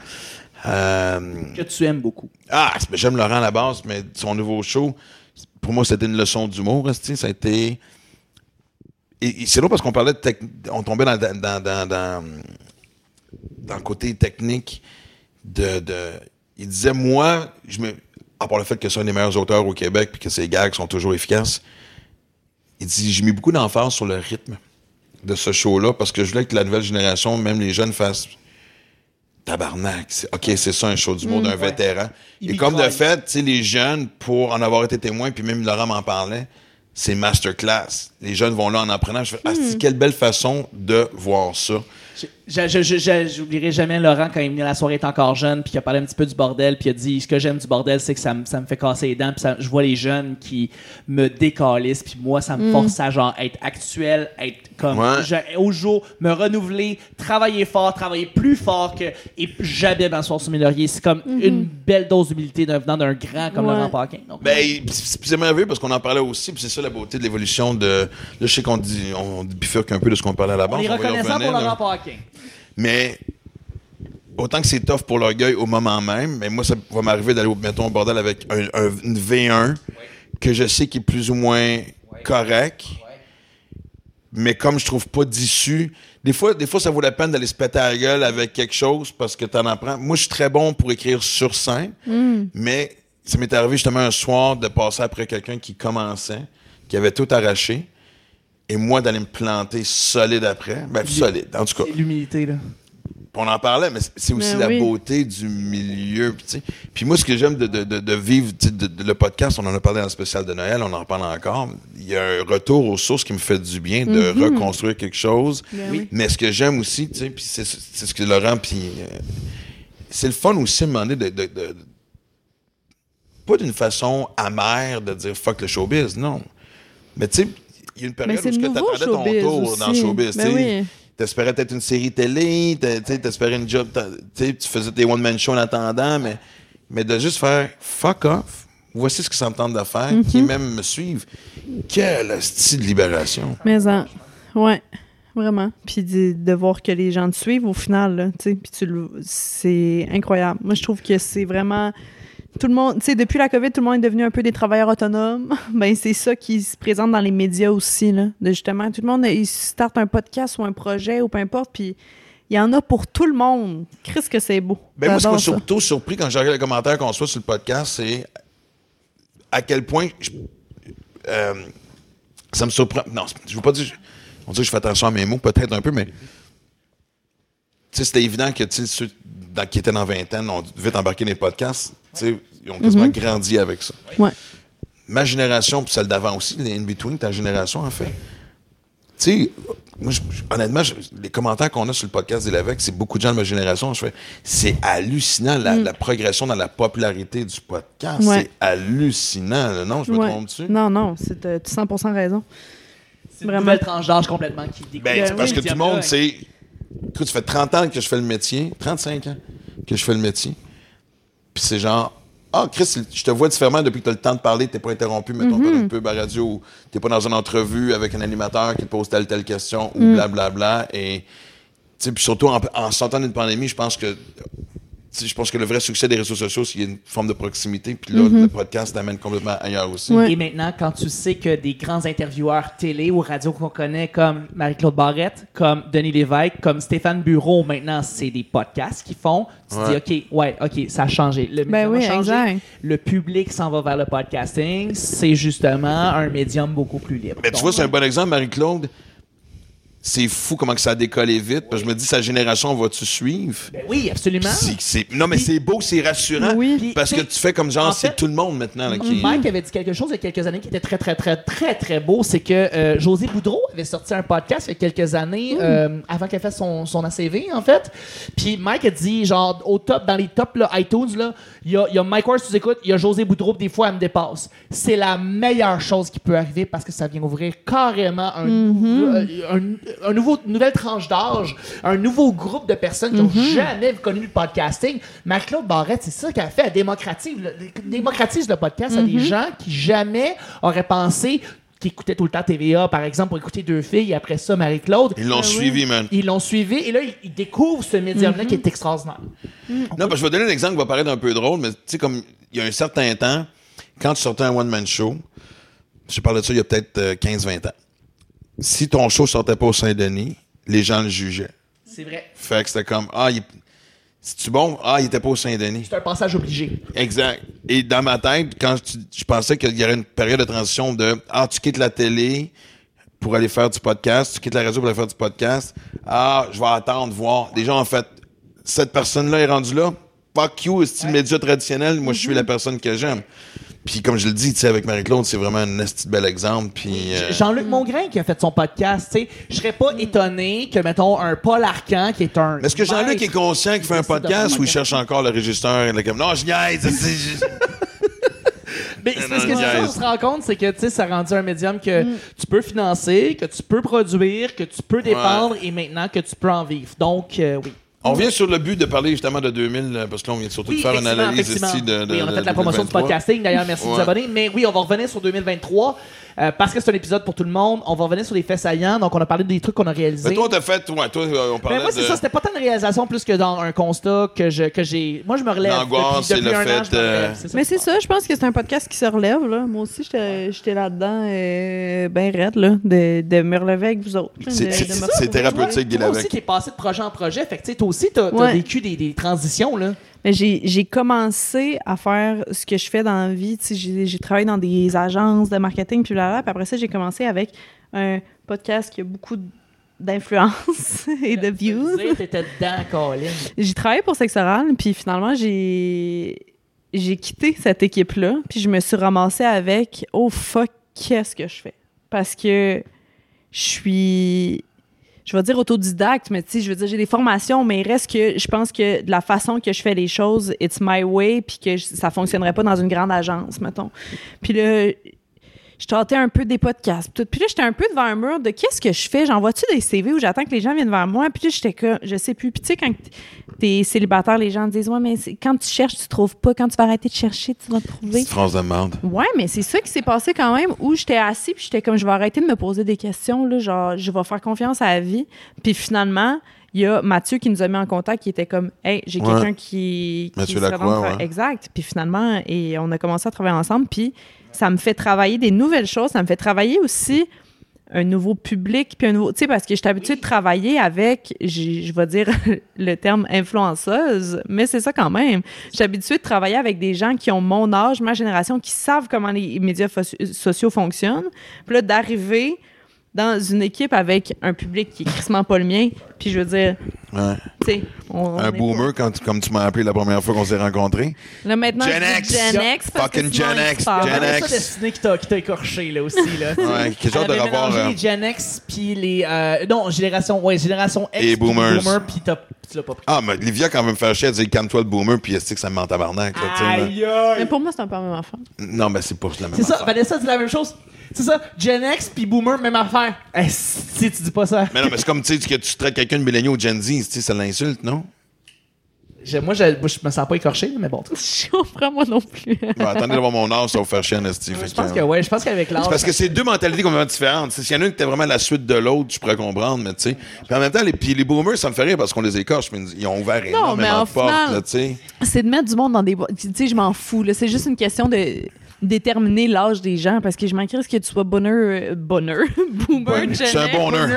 Euh, que tu aimes beaucoup. ah, j'aime Laurent à la base, mais son nouveau show, pour moi, c'était une leçon d'humour. tu sais, Ça a été. Et, et c'est drôle parce qu'on parlait de. tec- On tombait dans, dans, dans, dans, dans, dans le côté technique de, de. Il disait, moi, je me. À part le fait que c'est un des meilleurs auteurs au Québec puis que ses gags sont toujours efficaces, il dit j'ai mis beaucoup d'emphase sur le rythme de ce show-là parce que je voulais que la nouvelle génération, même les jeunes, fassent tabarnak. OK, c'est ça un show d'humour d'un vétéran. Il Et comme de croit. fait, tu sais, les jeunes, pour en avoir été témoin, puis même Laurent m'en parlait, c'est masterclass. Les jeunes vont là en apprenant. Je fais, ah, c'est quelle belle façon de voir ça. J'oublierai jamais Laurent quand il venait à la soirée est encore jeune, puis il a parlé un petit peu du bordel, puis il a dit ce que j'aime du bordel, c'est que ça, me- ça me fait casser les dents, puis ça- je vois les jeunes qui me décalissent, puis moi ça me force à genre être actuel, être comme Ouais. je- au jour, me renouveler, travailler fort, travailler plus fort que et jamais m'asseoir sur mes lauriers. C'est comme une belle dose d'humilité d'un venant d'un grand comme Ouais. Laurent Paquin. Donc, Ben, c'est merveilleux parce qu'on en parlait aussi, puis c'est ça la beauté de l'évolution de. Là, je sais qu'on dit, on bifurque un peu de ce qu'on parlait à la on base. est va y reconnaissant pour. Laurent Paquin. Mais autant que c'est tough pour l'orgueil au moment même, mais moi, ça va m'arriver d'aller, mettons, au bordel avec un, un- une V1 que je sais qui est plus ou moins correct. Mais comme je trouve pas d'issue, des fois, des fois, ça vaut la peine d'aller se péter à la gueule avec quelque chose parce que t'en apprends. Moi, je suis très bon pour écrire sur scène, mais ça m'est arrivé justement un soir de passer après quelqu'un qui commençait, qui avait tout arraché, et moi d'aller me planter solide après. Ben, solide, en tout cas. C'est l'humilité là. On en parlait, mais c'est- aussi Mais la beauté du milieu. Puis, tu sais. Puis moi, ce que j'aime de, de, de, de vivre, tu sais, de, de- le podcast, on en a parlé dans le spécial de Noël, on en parle encore. Il y a un retour aux sources qui me fait du bien de reconstruire quelque chose. Ben oui. Mais ce que j'aime aussi, tu sais, puis c'est c'est ce que Laurent, puis euh, c'est le fun aussi de, de- de- pas d'une façon amère de dire fuck le showbiz, non. Mais tu sais, y a une période où tu attendais ton tour dans le showbiz. Ben oui. T'espérais peut-être une série télé, t'espérais une job, tu sais, tu faisais tes one-man shows en attendant, mais, mais de juste faire fuck off, voici ce que ça me tente de faire, Mhm. qui même me suivent. Quel style de libération. Mais en- ouais, vraiment. Puis de, de voir que les gens te suivent au final, là, tu sais, puis tu le- c'est incroyable. Moi, je trouve que c'est vraiment tout le monde, tu sais, depuis la COVID, tout le monde est devenu un peu des travailleurs autonomes. Ben, c'est ça qui se présente dans les médias aussi, là. De justement, tout le monde, il starte un podcast ou un projet ou peu importe, puis il y en a pour tout le monde. Qu'est-ce que c'est beau. Ben moi, ce qui m'a surtout surpris quand j'ai regardé les commentaires qu'on soit sur le podcast, c'est à quel point je- euh, ça me surprend. Non, je veux pas dire. On dit que je fais attention à mes mots, peut-être un peu, mais. Tu sais, c'était évident que ceux dans- qui étaient dans vingtaine ont vite embarqué dans les podcasts. Ils ont quasiment grandi avec ça. Ouais. Ma génération, puis celle d'avant aussi, les in-between, ta génération, en fait. Tu sais, moi, je- je- honnêtement, je- les commentaires qu'on a sur le podcast des Lévesque, c'est beaucoup de gens de ma génération. Je fais, c'est hallucinant la, la progression dans la popularité du podcast. Mm. Ouais. C'est hallucinant. là. Non, je me Ouais. trompe dessus. Non, non, c'est euh, tu as 100% raison. C'est une Vraiment. nouvelle tranche d'âge complètement qui découle. Ben, c'est parce oui. que tout le monde, c'est. Écoute, ça fait 30 ans que je fais le métier, 35 ans que je fais le métier. Puis c'est genre, ah, Chris, je te vois différemment depuis que tu as le temps de parler, t'es pas interrompu, mettons, Mm-hmm. par une pub à radio, ou t'es pas dans une entrevue avec un animateur qui te pose telle, telle question, Mm. ou blablabla. Et, tu sais, puis surtout, en, en sortant d'une pandémie, je pense que. Je pense que le vrai succès des réseaux sociaux, c'est qu'il y a une forme de proximité. Puis là, le podcast t'amène complètement ailleurs aussi. Ouais. Et maintenant, quand tu sais que des grands intervieweurs télé ou radio qu'on connaît, comme Marie-Claude Barrette, comme Denis Lévesque, comme Stéphane Bureau, maintenant, c'est des podcasts qu'ils font. Tu te Ouais. dis, OK, ouais, OK, ça a changé. Le Ben médium oui, a changé. exact. Le public s'en va vers le podcasting. C'est justement un médium beaucoup plus libre. Mais tu Donc, vois, c'est un bon exemple, Marie-Claude. C'est fou comment que ça a décollé vite. Parce que je me dis, sa génération va-tu suivre? ben oui, absolument. C'est- c'est- non, mais Puis- c'est beau, c'est rassurant. Oui. Parce que tu fais comme genre, en c'est tout le monde maintenant. Là, qui... Mike avait dit quelque chose il y a quelques années qui était très, très, très, très, très beau. C'est que euh, José Boudreau avait sorti un podcast il y a quelques années, euh, avant qu'elle fasse son, son ACV, en fait. Puis Mike a dit, genre, au top, dans les tops là, iTunes, là, il y a, il y a Mike Ward, tu écoutes, il y a José Boudreau, puis des fois, elle me dépasse. C'est la meilleure chose qui peut arriver parce que ça vient ouvrir carrément un, nouveau- euh, un, un nouveau, une nouvelle tranche d'âge, un nouveau groupe de personnes qui n'ont jamais connu le podcasting. Marc-Claude Barrette, c'est ça qu'elle a fait. Elle démocratise le, démocratise le podcast à des gens qui jamais auraient pensé qui écoutaient tout le temps TVA, par exemple, pour écouter deux filles, et après ça, Marie-Claude. Ils l'ont suivi, man. Ils l'ont suivi, et là, ils, découvrent ce médium-là qui est extraordinaire. Non, parce que je vais donner un exemple qui va paraître un peu drôle, mais tu sais, comme il y a un certain temps, quand tu sortais un one-man show, je parlais de ça il y a peut-être euh, 15-20 ans. Si ton show sortait pas au Saint-Denis, les gens le jugeaient. C'est vrai. Fait que c'était comme, ah, il... c'est-tu bon? Ah, il était pas au Saint-Denis. C'est un passage obligé. Exact. Et dans ma tête, quand je, je pensais qu'il y aurait une période de transition de Ah, tu quittes la télé pour aller faire du podcast, tu quittes la radio pour aller faire du podcast. Ah, je vais attendre, voir. Déjà, en fait, cette personne-là est rendue là. Fuck you, style média traditionnel? Moi, je suis la personne que j'aime. Puis, comme je le dis, tu sais, avec Marie-Claude, c'est vraiment un bel exemple. Puis, euh, Jean-Luc Mongrain qui a fait son podcast, tu sais, je serais pas étonné que, mettons, un Paul Arcan qui est un. est-ce que Jean-Luc est conscient qu'il fait un podcast ou il cherche encore le régisseur et le cam- Non, je niaise. Mais c'est parce que c'est ça qu'on guys. se rend compte, c'est que tu sais, ça a rendu un médium que tu peux financer, que tu peux produire, que tu peux dépendre et maintenant que tu peux en vivre. Donc, euh, oui. On revient sur le but de parler justement de 2000, euh, parce que là, on vient surtout de faire une analyse ici de, de Oui, on a de fait la promotion du 2023. podcasting, d'ailleurs, merci de vous abonner. Mais oui, on va revenir sur 2023 euh, parce que c'est un épisode pour tout le monde. On va revenir sur les faits saillants. Donc, on a parlé des trucs qu'on a réalisés. Mais toi, t'as fait, ouais, toi, euh, on parlait Mais moi, c'est de ça, c'était pas tant une réalisation plus que dans un constat que je que j'ai. Moi, je me relève. L'angoisse depuis le un fait, an, euh, ça Mais qui c'est ça, je pense que c'est un podcast qui se relève. Là. Moi aussi, j'étais j'étais là-dedans, euh, ben raide, là, de, de me relever avec vous autres. C'est- c'est- c'est thérapeutique, Guy Toi aussi, Lavec. t'es passé de projet en projet. Fait que, tu sais, toi aussi, t'as Ouais. vécu des, des transitions, là. Mais j'ai commencé à faire ce que je fais dans la vie. Tu J'ai travaillé dans des agences de marketing, puis là, puis après ça, j'ai commencé avec un podcast qui a beaucoup d'influence et de views. Tu T'étais dedans, Colin. J'ai travaillé pour Sexe Oral, puis finalement, j'ai j'ai quitté cette équipe-là, puis je me suis ramassée avec « Oh fuck, qu'est-ce que je fais? » Parce que je suis, je vais dire autodidacte, mais tu sais, je veux dire, j'ai des formations, mais il reste que je pense que de la façon que je fais les choses, it's my way, puis que je- ça fonctionnerait pas dans une grande agence, mettons. Puis là, je tâtais un peu des podcasts. Puis, tout. Puis là, j'étais un peu devant un mur de qu'est-ce que je fais? J'envoie-tu des CV où j'attends que les gens viennent vers moi? Puis là, j'étais comme, je sais plus. Puis tu sais, quand t'es célibataire, les gens te disent, ouais, mais quand tu cherches, tu trouves pas. Quand tu vas arrêter de chercher, tu vas trouver. Petite phrase de merde. Ouais, mais c'est ça qui s'est passé quand même, où j'étais assis, puis j'étais comme, je vais arrêter de me poser des questions, là, genre, je vais faire confiance à la vie. Puis finalement, il y a Mathieu qui nous a mis en contact, qui était comme, hey, j'ai Ouais. quelqu'un qui. qui Mathieu Lacroix, ouais. Exact. Puis finalement, et on a commencé à travailler ensemble, puis ça me fait travailler des nouvelles choses, ça me fait travailler aussi un nouveau public, puis un nouveau. Tu sais, parce que j'étais habituée de travailler avec, je vais dire le terme influenceuse, mais c'est ça quand même. J'étais habituée de travailler avec des gens qui ont mon âge, ma génération, qui savent comment les médias sociaux fonctionnent. Puis là, d'arriver dans une équipe avec un public qui est crissement pas le mien, puis je veux dire, Ouais. tu sais, Un boomer, quand, comme tu m'as appelé la première fois qu'on s'est rencontrés. Là, maintenant, Gen je dis Gen X, parce Fucking que sinon, Gen X. Gen C'est X. ça, Destiny qui t'a écorché, là aussi, là. Ouais, quel genre Elle de rapport. mélangé euh, les Gen X puis les euh, non génération ouais génération X Et puis boomers. boomer puis t'as- tu l'as pas pris. Ah, mais Livia, quand même, me faire chier, elle dit calme-toi le boomer, puis dit que ça me ment tabarnak. Là. Mais pour moi, c'est un peu la même affaire. Non, mais c'est pas la même C'est ça. Vanessa dit la même chose. C'est ça, Gen X puis boomer même affaire. Eh, si tu dis pas ça. Mais non, mais c'est comme, tu sais, que tu traites quelqu'un de milléniaux ou Gen Z, tu sais, ça l'insulte, non? Je- moi, je, me sens pas écorché, mais bon. Je comprends moi non plus. Bon, attendez d'avoir mon âge, ça va vous faire chier. Fait Je pense que- que ouais, je pense qu'avec l'âge. C'est parce que c'est deux mentalités complètement différentes. S'il y en a une qui était vraiment la suite de l'autre, je pourrais comprendre, mais tu sais. Puis en même temps, les, puis les boomers, ça me fait rire parce qu'on les écorche, mais ils ont ouvert mais énormément en de portes, tu sais. c'est de mettre du monde dans des boîtes. Tu sais, je m'en fous. là. C'est juste une question de déterminer l'âge des gens parce que je m'en ce que tu sois bonheur, euh, bonheur, boomer, Je Gen suis un bonheur.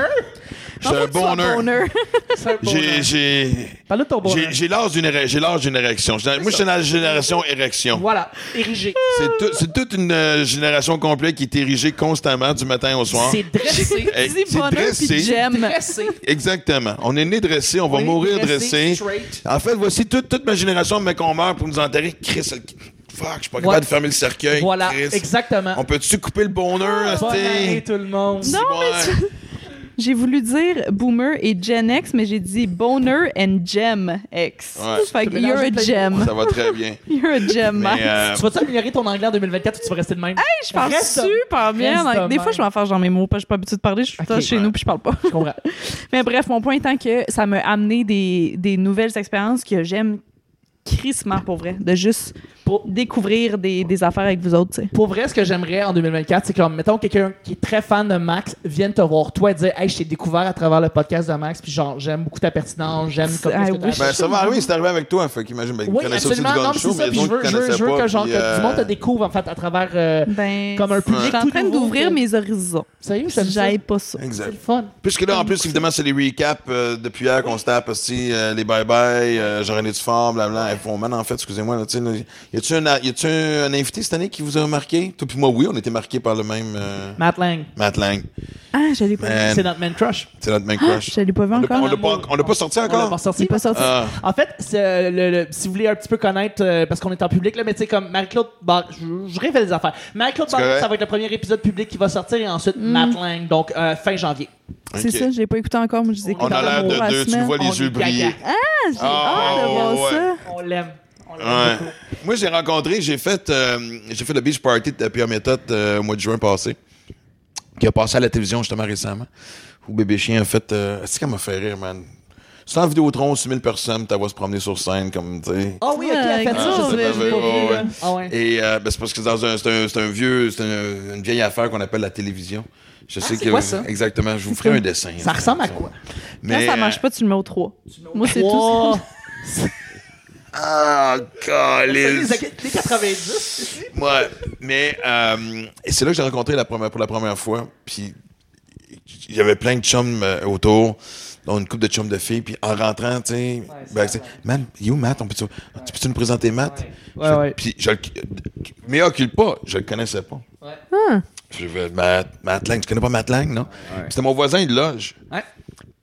Je suis un bonheur. bonheur. C'est un J'ai, bonheur. j'ai, Parle de ton bonheur. j'ai, j'ai l'âge d'une, j'ai l'âge d'une érection. Moi, je suis dans la génération érection. Voilà, érigé. C'est, tout- c'est toute une euh, génération complète qui est érigée constamment du matin au soir. C'est dressé. C'est bonheur dressé. j'aime. Dressé. Exactement. On est né dressé, on va mourir dressé. En fait, voici toute, toute ma génération, mais qu'on meurt pour nous enterrer. Chris, fuck, je suis pas Ouais. capable de fermer le cercueil. Voilà, Chris. exactement. On peut-tu couper le bonheur, Bonne année, tout le monde. Non, mais tu- J'ai voulu dire boomer et Gen X, mais j'ai dit boner and gem X. Ouais. Fait que you're a gem. Ça va très bien. You're a gem. Mais, Max. euh, Tu vas-tu améliorer ton anglais en 2024 ou tu vas rester de même? je parle reste super bien. reste Des fois, je vais en faire genre mes mots, parce que je suis pas habituée de parler. Je suis tout le temps Ok. chez nous puis je parle pas. Je comprends. Mais bref, mon point étant que ça m'a amené des, des nouvelles expériences que j'aime crissement pour vrai. De juste Pour, découvrir des, des affaires avec vous autres, pour vrai, ce que j'aimerais en 2024, c'est comme, mettons, quelqu'un qui est très fan de Max vienne te voir toi et dire Hey, je t'ai découvert à travers le podcast de Max, puis genre, j'aime beaucoup ta pertinence, j'aime comme Ah que oui. Ben, ça va arriver, c'est arrivé avec toi. Fait qu'imagine, ben, Oui, tu connaissais aussi du absolument. Non, mais Show, c'est ça. mais Puis je veux, je veux, je veux pas, que, genre, puis, que euh, du monde te découvre, en fait, à travers. euh, Ben, Comme un public Je suis en train d'ouvrir que- mes horizons. Sérieux, j'aime ça. J'aille pas ça. C'est Exact. le fun. Puisque là, en plus, évidemment, c'est les recaps euh, depuis hier qu'on se tape aussi, euh, les bye-bye, euh, Jean-René Dufort, blabla, hey, Foreman, en fait, excusez-moi, là, là, y a-tu un, y a-tu un, un invité cette année qui vous a marqué? Toi puis moi, oui, on était marqués par le même, euh, Matt Lang, Matt Lang. Ah, je l'ai pas vu. C'est notre man crush. c'est notre main crush. Je l'ai pas vu On encore. on l'a pas, on l'a pas sorti On l'a encore? pas sorti. Pas sorti. Ah. En fait, c'est, euh, le- le- si vous voulez un petit peu connaître, euh, parce qu'on est en public, là, mais tu sais, comme Marie-Claude Bar- je, je révèle des affaires. Marie-Claude correct. ça va être le premier épisode public qui va sortir et ensuite Matt Lang, donc euh, fin janvier. C'est ça, je l'ai pas écouté encore. Moi, je disais On a l'air de deux, tu vois On les yeux briller. J'ai hâte de voir ouais. ça. On l'aime. Ouais. Moi, j'ai rencontré, j'ai fait, euh, j'ai fait le beach party de Pierre Méthode euh, au mois de juin passé, qui a passé à la télévision justement récemment, où Bébé Chien a fait, euh, c'est qu'elle m'a fait rire, man. C'est en Vidéotron, 6000 personnes, t'as se promener sur scène, comme, tu sais. Ah oui, ok, elle a fait ça. je l'ai. Ah ouais. Et euh, ben, c'est parce que c'est un, vieux, c'est un- une vieille affaire qu'on appelle la télévision. Je sais Ah, c'est que quoi ça? exactement. Je vous ferai un dessin. Ça ressemble à quoi? Quand Mais ça marche euh, pas, tu le mets au 3. Moi, c'est tout. Ah, Les calice. les 90. Ouais, mais euh, et c'est là que j'ai rencontré la première, pour la première fois. Puis il y avait plein de chums euh, autour, dont une couple de chums de filles. Puis en rentrant, tu sais, c'est ben, man, you Matt, on peut tu peux-tu nous présenter Matt? Ouais, ouais. Puis je le, mais occupe pas, je le connaissais pas. Ouais. Ah. Je vais Matt, Matt Lang, tu connais pas Matt Lang, non? C'était mon voisin de loge. Ouais.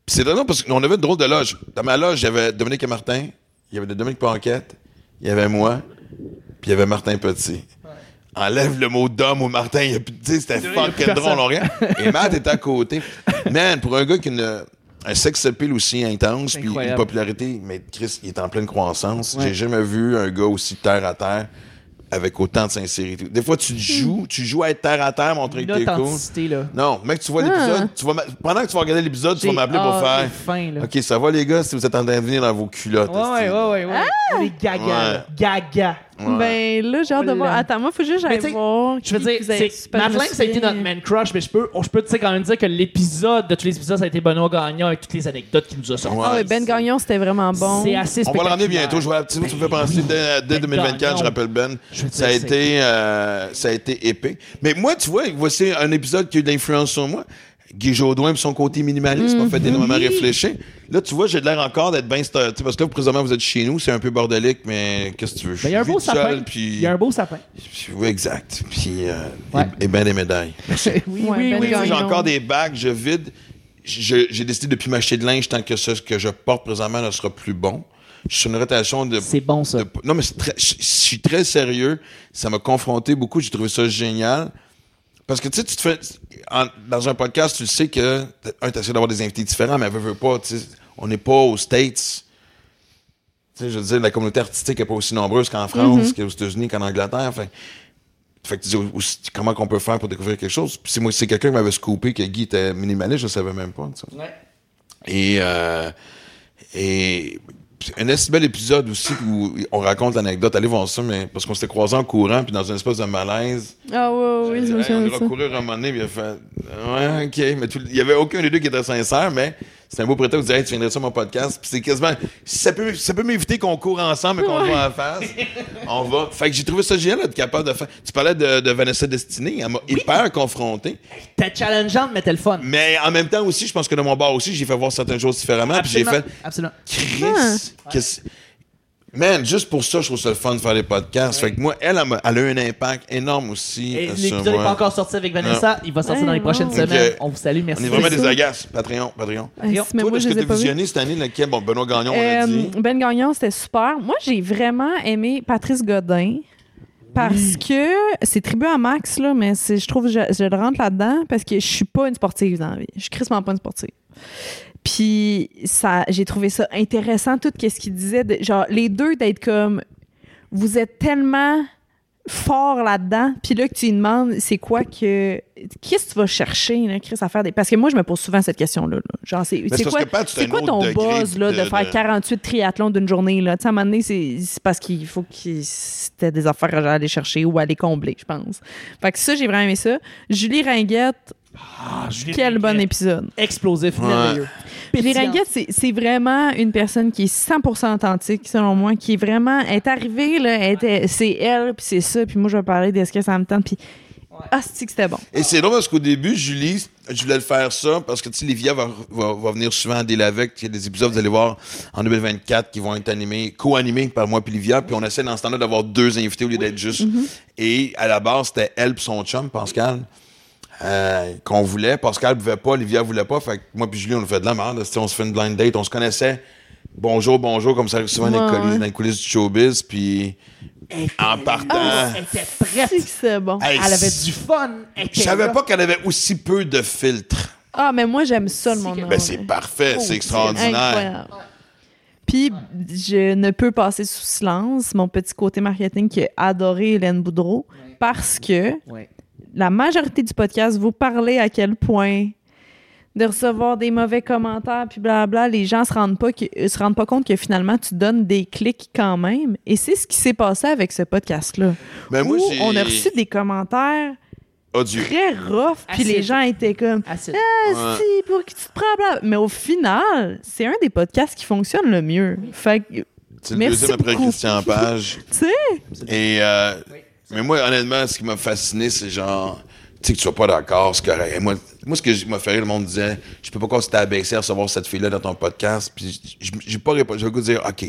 Puis c'est drôle parce qu'on avait une drôle de loge. Dans ma loge, il y avait Dominique et Martin, il y avait Dominique Panquette, il y avait moi, puis il y avait Martin Petit. Enlève le mot Dom ou Martin, il y a plus- sais, c'était Il fucking drôle, on rien. Et Matt était à côté. Man, pour un gars qui a un sex appeal aussi intense, puis une popularité, mais Chris, il est en pleine croissance. Ouais. J'ai jamais vu un gars aussi terre à terre avec autant de sincérité. Des fois, tu joues, tu joues à être terre à terre, montrer que t'es cool. Là. Non, mec, tu vois l'épisode, tu vas ma- pendant que tu vas regarder l'épisode, tu vas m'appeler pour ah, faire. faim, là. Ok, ça va les gars, si vous êtes en train de venir dans vos culottes. Ouais, ouais, ouais, ouais. On est gaga, gaga. Ouais. Ben là, j'ai hâte de voir. Attends, moi, faut juste que j'aille voir. Je veux dire, Lang, ça a été notre man crush, mais je peux, je peux quand même dire que l'épisode de tous les épisodes, ça a été Benoît Gagnon avec toutes les anecdotes qu'il nous a sorties. Ouais. Ah Ben Gagnon, c'était vraiment bon. C'est assez On va le ramener bientôt. Je vois, tu me fais penser dès, dès Ben 2024, je rappelle Ben. Je Ça a, été, euh, ça a été épais. Mais moi, tu vois, voici un épisode qui a eu de l'influence sur moi. Guy Jodoin, son côté minimaliste, m'a fait énormément réfléchir. Là, tu vois, j'ai l'air encore d'être bien... tu sais, Parce que là, présentement, vous êtes chez nous, c'est un peu bordélique, mais qu'est-ce que tu veux? Ben, il y a un Je beau sapin. seul, puis- Il y a un beau sapin. puis- Oui, exact. Puis, euh, Ouais. et, et ben des médailles. oui, oui, Ben oui. Tu sais, J'ai encore des bacs, je vide. Je- J'ai décidé de plus m'acheter de linge tant que ce que je porte présentement ne sera plus bon. Je suis sur une rotation de. C'est bon, ça. de- non, mais je je suis très sérieux. Ça m'a confronté beaucoup. J'ai trouvé ça génial. Parce que tu sais, tu te fais. en- dans un podcast, tu le sais que. Un, tu essaies d'avoir des invités différents, mais elle veut, veut pas. On n'est pas aux States. Tu sais, je veux dire, la communauté artistique n'est pas aussi nombreuse qu'en France, qu'aux États-Unis, qu'en Angleterre. Fait, fait que tu dis aussi, comment qu'on peut faire pour découvrir quelque chose. Puis c'est moi, c'est quelqu'un qui m'avait scoopé que Guy était minimaliste, je savais même pas. Ouais. Et, euh, et un assez bel épisode aussi où on raconte l'anecdote. Allez voir ça, mais parce qu'on s'était croisés en courant, puis dans une espèce de malaise. Ah ouais, oui, je me souviens on recouru à un moment donné, puis il a fait Ouais, ok. Mais il y avait aucun des deux qui était sincère, mais c'est un beau prétexte de dire Hey, tu viendrais sur mon podcast. Puis c'est quasiment. Si ça peut, ça peut m'éviter qu'on court ensemble et qu'on se voit en face, on va. Fait que j'ai trouvé ça génial d'être capable de faire. Tu parlais de, de Vanessa Destinée, elle m'a hyper confronté. T'es challengeante, mais t'es le fun. Mais en même temps aussi, je pense que de mon bar aussi, j'ai fait voir certaines choses différemment. Puis j'ai fait Absolument. Chris, qu'est-ce- Man, juste pour ça, je trouve ça le fun de faire des podcasts. Fait que moi, elle, elle, m'a- elle a eu un impact énorme aussi. Et euh, sur l'épisode n'est pas encore sorti avec Vanessa. Il va sortir dans les prochaines semaines. Ok. On vous salue. Merci. On est vraiment des agaces. Patreon, Patreon. Mais Toi, moi, est-ce je que pas vus. visionné cette année lequel? Bon, Benoît Gagnon, on l'a Euh, dit. ben Gagnon, c'était super. Moi, j'ai vraiment aimé Patrice Godin. Parce que c'est tribu à Max, là, mais c'est- je trouve que je, je le rentre là-dedans parce que je suis pas une sportive dans la vie. Je suis crissement pas une sportive. Puis ça, j'ai trouvé ça intéressant, tout ce qu'il disait. de- genre, les deux d'être comme. Vous êtes tellement fort là-dedans, puis là que tu lui demandes c'est quoi que qu'est-ce que tu vas chercher là, Chris à faire des parce que moi je me pose souvent cette question là, Genre c'est quoi c'est quoi ton buzz là de, de- faire de- 48 triathlons d'une journée là, tu sais à un moment donné c'est c'est parce qu'il faut que c'était des affaires à aller chercher ou à aller combler, je pense. Fait que ça j'ai vraiment aimé ça. Julie Ringuette, Ah, quel bon épisode. Explosif, Ouais. merveilleux. Julie. Ringuette, c'est c'est vraiment une personne qui est 100% authentique, selon moi, qui est vraiment, elle est arrivée, là, elle était- c'est elle, puis c'est ça, puis moi, je vais parler de ce que ça me tente, puis ah, c'est que c'était bon? Et c'est drôle parce qu'au début, Julie, je voulais le faire ça parce que, tu sais, Livia va, va, va venir souvent à Délavec. Il y a des épisodes, vous allez voir, en 2024 qui vont être animés, co-animés par moi puis Livia. Puis on essaie dans ce temps-là d'avoir deux invités au lieu d'être juste. Et à la base, c'était elle puis son chum, Pascal, euh, qu'on voulait. Pascal pouvait pas, Livia voulait pas. Fait que moi puis Julie, on a fait de la merde. On se fait une blind date. On se connaissait. Bonjour, bonjour, comme ça arrive souvent dans, les Ouais, coulisses, ouais. dans les coulisses du showbiz. Puis en partant... Elle était prête. c'est bon. Hey, Elle avait du fun. Je savais pas qu'elle avait aussi peu de filtres. Ah, mais moi, j'aime ça, le monde. que- Ben, c'est parfait, Oh, c'est extraordinaire. incroyable. Puis, je ne peux passer sous silence mon petit côté marketing qui a adoré Hélène Boudreau parce que Ouais. La majorité du podcast, vous parlez à quel point de recevoir des mauvais commentaires puis blabla, les gens se rendent pas que, euh, se rendent pas compte que finalement tu donnes des clics quand même et c'est ce qui s'est passé avec ce podcast là. Ben, où on a reçu des commentaires Odieux. très rough puis les gens étaient comme ah si pour qui tu te prends mais au final, c'est un des podcasts qui fonctionne le mieux. Fait que C'est le Merci deuxième après beaucoup. Christian Page. tu sais, Et, euh, mais moi, honnêtement, ce qui m'a fasciné, c'est genre, tu sais, que tu sois pas d'accord, c'est correct. Moi, moi, ce que m'a fait rire, le monde disait, je peux pas que t'es abaissé à recevoir cette fille-là dans ton podcast. Puis j'ai pas répondu. J'ai le goût de dire, OK,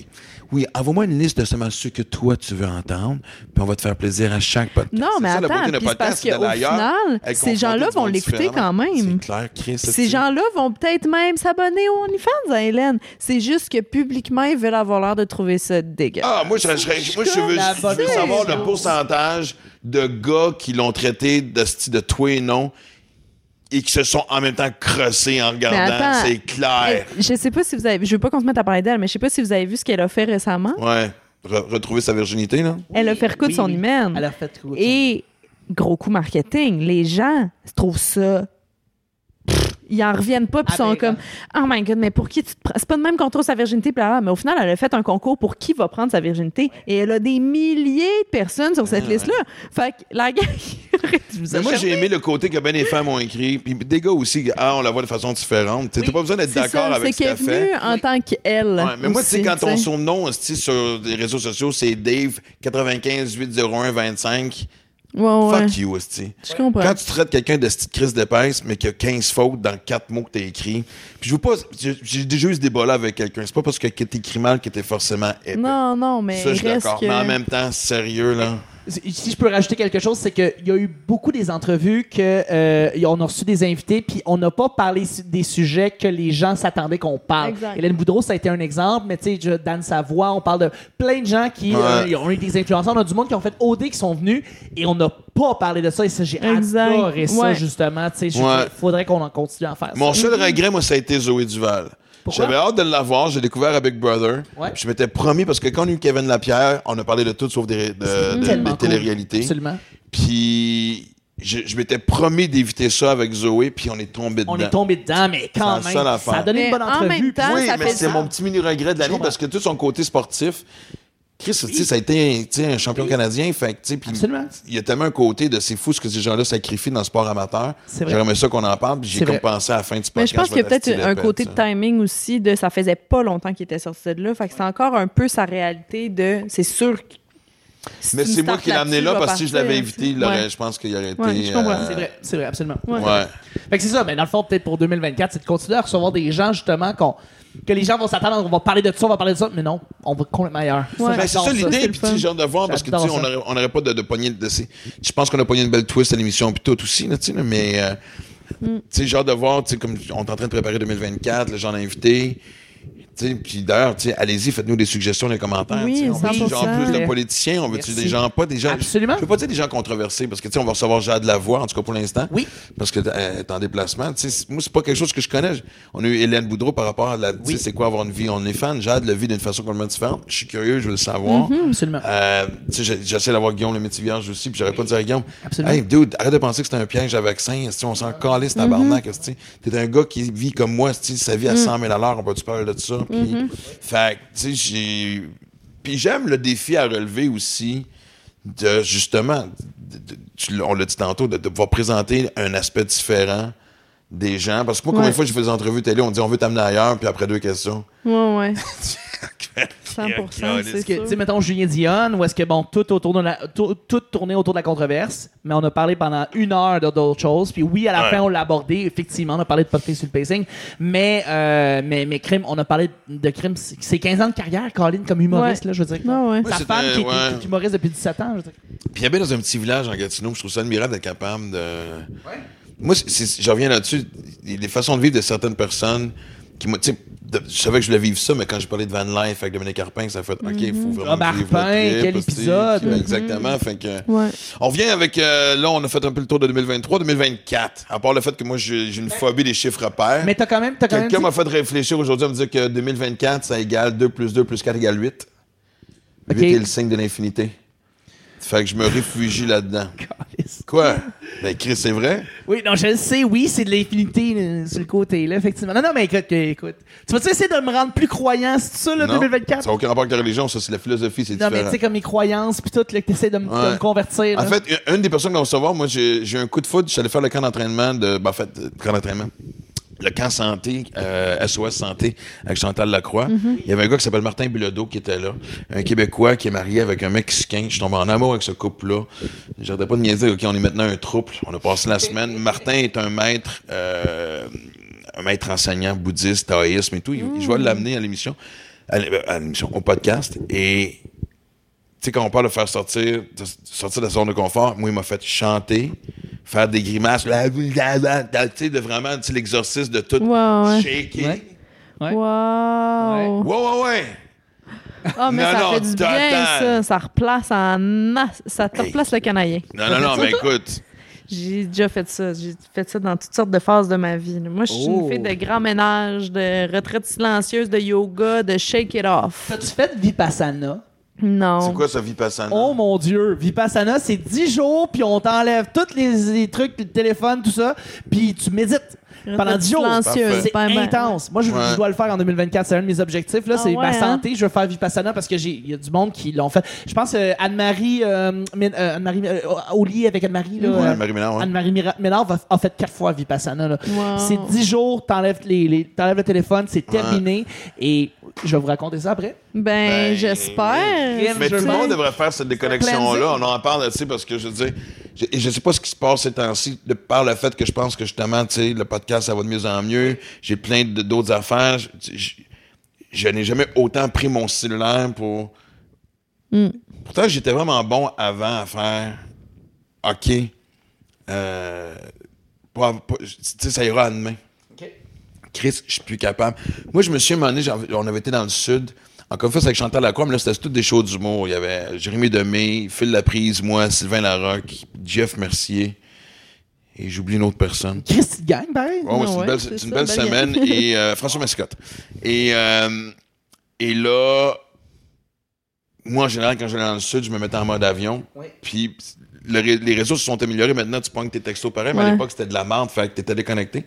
oui, envoie-moi une liste de seulement ceux que toi, tu veux entendre, puis on va te faire plaisir à chaque podcast. non, mais ça, la attends, puis c'est parce qu'au final, ces gens-là vont l'écouter quand même. C'est clair, Chris. Ces gens-là vont peut-être même s'abonner au OnlyFans à Hélène. C'est juste que publiquement, ils veulent avoir l'air de trouver ça dégueu. Ah, moi, je, moi, je veux, La je veux savoir le pourcentage de gars qui l'ont traité de style de toi et non et qui se sont en même temps crossés en regardant. C'est clair. Je sais pas si vous avez. Je veux pas qu'on se mette à parler d'elle, mais je sais pas si vous avez vu ce qu'elle a fait récemment. Ouais. Re- retrouver sa virginité, là. Elle a fait recoudre Oui, son oui. hymen. Elle a fait tout. Et gros coup marketing, les gens trouvent ça. Ils en reviennent pas puis sont Aberrant. comme Oh my god, mais pour qui tu te prends? C'est pas de même qu'on trouve sa virginité, bla, bla. mais au final, elle a fait un concours pour qui va prendre sa virginité et elle a des milliers de personnes sur cette liste-là. Fait que la gang, Mais moi, j'ai aimé le côté que ben les femmes ont écrit. Puis des gars aussi, ah, on la voit de façon différente. T'as pas besoin d'être C'est d'accord avec c'est ce qu'elle est fait. venue en tant qu'elle. Ouais, mais moi, tu sais, quand ton tu sais. surnom esti, sur les réseaux sociaux, c'est Dave 95 801 25, Ouais, ouais. fuck you, esti. Je comprends. Quand tu traites quelqu'un de petite crise d'épaisse, mais qui a 15 fautes dans 4 mots que t'as écrits, puis je veux pas. J'ai déjà eu ce débat-là avec quelqu'un. C'est pas parce que t'écris mal que t'es forcément épais. Non, non, mais Ça, je suis reste d'accord. que... Mais en même temps, sérieux, là. Si je peux rajouter quelque chose, c'est qu'il y a eu beaucoup des entrevues que euh, on a reçu des invités, puis on n'a pas parlé des sujets que les gens s'attendaient qu'on parle. Exact. Hélène Boudreau, ça a été un exemple, mais tu sais, Dan Savoie, on parle de plein de gens qui Ouais. euh, ont eu des influenceurs. On a du monde qui ont fait OD qui sont venus et on n'a pas parlé de ça. Et ça, j'ai adoré ça, Ouais. justement. Tu sais, Ouais. faudrait qu'on en continue à faire Mon ça. seul regret, moi, ça a été Zoé Duval. J'avais hâte de l'avoir. J'ai découvert à Big Brother. Ouais. Je m'étais promis, parce que quand on a eu Kevin Lapierre, on a parlé de tout sauf des, de, de, Tellement de cool. télé-réalité. Absolument. Puis je, je m'étais promis d'éviter ça avec Zoé, puis on est tombé dedans. On est tombé dedans, mais quand C'est la même, ça a donné Mais une bonne en entrevue. même temps, puis- Oui, ça mais c'est mon petit mini regret de l'année comprends. parce que tout son côté sportif, Chris, tu sais, ça a été un champion canadien. Fait que, tu sais, puis Absolument. il y a tellement un côté de c'est fou ce que ces gens-là sacrifient dans le sport amateur. C'est vrai. J'aurais aimé ça qu'on en parle, puis j'ai comme pensé à la fin du podcast. Mais je pense qu'il y a peut-être un côté de timing aussi de ça faisait pas longtemps qu'il était sorti de là. Fait que c'est encore un peu sa réalité de c'est sûr que. si Mais c'est moi qui l'ai amené là parce que si je l'avais invité, il Ouais. aurait- je pense qu'il aurait été. Ouais, je comprends. euh, C'est vrai, c'est vrai, absolument. Ouais. Ouais. Fait que c'est ça, mais dans le fond, peut-être pour 2024, c'est de continuer à recevoir des gens, justement, qu'on- que les gens vont s'attendre, on va parler de ça, on va parler de ça, mais non, on va complètement ailleurs. Ouais. Ben, c'est ça l'idée, puis j'ai hâte de voir parce que tu sais, on ça. aurait, on aurait pas de, de poignée de. Je pense qu'on a pogné une belle twist à l'émission, puis tout aussi, là, tu sais, là, mais. euh, Mm. Tu sais, j'ai hâte de voir, tu sais, comme on est en train de préparer 2024, le genre d'invité. Puis d'ailleurs, allez-y, faites-nous des suggestions dans les commentaires. Oui, on veut 100%. genre plus de politiciens, on veut des gens, pas des gens. Absolument. Je veux pas dire des gens controversés, parce que on va recevoir Jade Lavoie, en tout cas pour l'instant. Oui. Parce que est en déplacement. Tu sais, c'est- moi, c'est pas quelque chose que je connais. On a eu Hélène Boudreau par rapport à la. Oui. c'est quoi avoir une vie on est fan. Jade le vit d'une façon complètement différente. Je suis curieux, je veux le savoir. Absolument. Euh, j'essaie d'avoir Guillaume le métier vierge aussi, puis j'aurais pas dit à Guillaume, Absolument. hey dude, arrête de penser que c'était un piège à vaccin, on s'en calisse tabarnak, esti. T'es un gars qui vit comme moi, sa vie à 100 000 à l'heure, on peut-tu parler de ça? Puis, fait tu sais, j'ai... Puis j'aime le défi à relever aussi de, justement, on l'a dit tantôt, de, de pouvoir présenter un aspect différent des gens. Parce que moi, combien de Ouais. fois je fais des entrevues télé, on dit on veut t'amener ailleurs, puis après deux questions. Ouais, ouais. 100 Est-ce c'est Est-ce que, tu sais, mettons Julien Dion, ou est-ce que, bon, tout autour de la, tout, tout tourné autour de la controverse, mais on a parlé pendant une heure de d'autres choses, puis oui, à la Ouais. fin, on l'a abordé, effectivement, on a parlé de podcast sur le pacing, mais, euh, mais, mais crime, on a parlé de crime, c'est c'est 15 ans de carrière, Colin, comme humoriste, Ouais. là, je veux dire. Ouais, ouais. Sa Ouais, femme qui, est- ouais. qui est humoriste depuis 17 ans, je veux dire. Puis il habite dans un petit village en Gatineau. Je trouve ça admirable d'être capable de. Moi, je reviens là-dessus. Les façons de vivre de certaines personnes qui m'ont. tu Je savais que je voulais vivre ça, mais quand j'ai parlé de Van Life avec Dominique Carpin, ça a fait OK, il faut vraiment. Robert que je vive le Pin, trip, quel épisode. puis, Exactement. Fait que. Ouais. On revient avec. euh, là, on a fait un peu le tour de 2023, 2024. À part le fait que moi, j'ai j'ai une phobie des chiffres pairs. Mais t'as quand même, t'as quand même Quelqu'un dit- m'a fait réfléchir aujourd'hui à me dire que 2024, ça égale 2 plus 2 plus 4 égale 8. 8 Ok. est le signe de l'infinité. Fait que je me réfugie là-dedans. Quoi? Ben, Chris, c'est vrai? Oui, non, je le sais, oui, c'est de l'infinité euh, sur le côté, là, effectivement. Non, non, mais écoute, euh, écoute. Tu vas-tu essayer de me rendre plus croyant, c'est ça, là, Non. 2024? Ça n'a aucun rapport avec la religion, ça, c'est la philosophie, c'est Non, mais tu différent. sais, comme mes croyances, puis tout, là, que t'essaies de, me- Ouais. convertir. En là. fait, une- des personnes qu'on va recevoir, moi, j'ai eu un coup de foot, je suis allé faire le camp d'entraînement de. Ben, en fait, euh, camp d'entraînement. Le camp santé, euh, SOS Santé, avec Chantal Lacroix. Il y avait un gars qui s'appelle Martin Bilodeau qui était là. Un Québécois qui est marié avec un Mexicain. Je tombe en amour avec ce couple-là. J'arrêtais pas de niaiser, OK, on est maintenant un trouble. On a passé la semaine. Martin est un maître, euh, un maître enseignant bouddhiste, taoïsme et tout. Je vais l'amener à l'émission, à l'é- à l'émission, au podcast. Et tu sais, quand on parle de faire sortir, de sortir de la zone de confort, moi, il m'a fait chanter, faire des grimaces, la- la- la- la- tu sais, de vraiment, tu sais, l'exorcisme de tout ouais. shaker. Ouais. Ouais. Wow! Ouais, ouais, ouais. Ah, mais Non, ça non, fait du bien, ça. Ça replace en. Ça te Hey. le canaillien. Non, non, non, mais écoute. J'ai déjà fait ça. J'ai fait ça dans toutes sortes de phases de ma vie. là. Moi, je suis Oh. une fille de grand ménage, de retraite silencieuse, de yoga, de shake it off. T'as-tu fait Vipassana? Non. C'est quoi ça, Vipassana? Oh mon Dieu, Vipassana, c'est 10 jours, puis on t'enlève tous les, les trucs, le téléphone, tout ça, puis tu médites. Pendant Retraite 10 jours. silencieuse, Parfait. C'est pas mal. intense. Moi, je, Ouais. je dois le faire en 2024. C'est un de mes objectifs. Là, Ah c'est ouais, ma hein? santé. Je veux faire Vipassana parce que j'ai, il y a du monde qui l'ont fait. Je pense euh, Anne-Marie, euh, euh, Anne-Marie euh, au lit avec Anne-Marie. Là, Ouais, euh, Marie Ménard, ouais. Anne-Marie Ménard va- a fait quatre fois Vipassana. Là. Wow. C'est 10 jours, t'enlèves, les, les- t'enlèves le téléphone, c'est terminé. Et je vais vous raconter ça après. Ben, Ben, j'espère. Mais tout le monde devrait faire cette déconnexion-là. On en parle, tu sais, parce que je veux dire, je, je sais pas ce qui se passe ces temps-ci, de par le fait que je pense que justement, tu sais, le podcast, ça va de mieux en mieux. J'ai plein de- d'autres affaires. Je, je- je n'ai jamais autant pris mon cellulaire pour. Mm. Pourtant, j'étais vraiment bon avant à faire. OK. Euh, pour avoir- pour- tu sais, ça ira à demain. Chris, je suis plus capable. Moi, je me suis demandé, on avait été dans le sud, encore une fois, c'est avec Chantal Lacroix, mais là, c'était toutes des shows d'humour. Il y avait Jérémy Demé, Phil Laprise, moi, Sylvain Larocque, Jeff Mercier, et j'oublie une autre personne. Gang, pareil. Ouais, ouais, c'est une belle, c'est c'est une ça, belle semaine. et euh, François Mascotte. Et, euh, et là, moi, en général, quand j'allais dans le sud, je me mettais en mode avion. Oui. Puis le les réseaux se sont améliorés. Maintenant, tu pognes tes textos pareil, mais à l'époque, c'était de la merde, fait que t'étais déconnecté.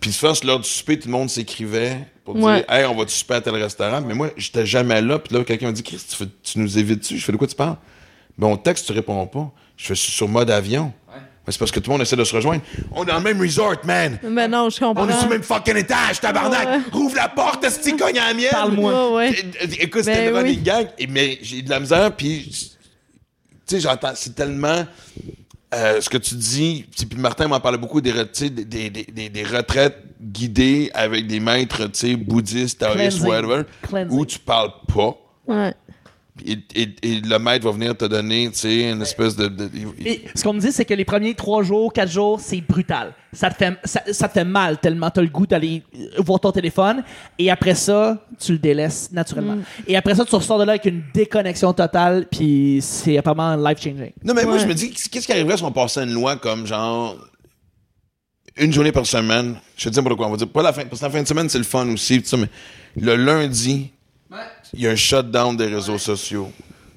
Puis souvent, sur l'heure du souper, tout le monde s'écrivait pour Ouais. dire Hey, on va-tu souper à tel restaurant? Mais moi, j'étais jamais là. Puis là, quelqu'un m'a dit Chris, tu, tu nous évites-tu? Je fais de quoi tu parles? Ben, on texte, tu réponds pas. Je fais sur mode avion. Mais c'est parce que tout le monde essaie de se rejoindre. On est dans le même resort, man! Mais non, je comprends. On est sur le même fucking étage, tabarnak! Ouais. Rouvre la porte, est-ce que cogne à la mienne? Parle-moi. É- Écoute, c'était Ben le running et- mais j'ai de la misère, puis tu sais, j'entends, c'est tellement euh, ce que tu dis, puis puis Martin m'en parlait beaucoup des, re- tu sais, des, des, des- des retraites guidées avec des maîtres, tu sais, bouddhistes, taoïstes, whatever, Cleansing. où tu parles pas. Ouais. Et, et- et le maître va venir te donner, tu sais, une espèce de. de- il- Et ce qu'on me dit, c'est que les premiers trois jours, quatre jours, c'est brutal. Ça te fait, ça, ça te fait mal tellement t'as le goût d'aller euh, voir ton téléphone. Et après ça, tu le délaisses naturellement. Mm. Et après ça, tu ressors de là avec une déconnexion totale, puis c'est apparemment life-changing. Non, mais moi, je me dis, qu'est-ce qui arriverait si on passait une loi comme genre. Une journée par semaine? Je te dis pour quoi. On va dire, pas la fin. Parce que la fin de semaine, c'est le fun aussi, tout ça, mais le lundi, il y a un shutdown des réseaux sociaux.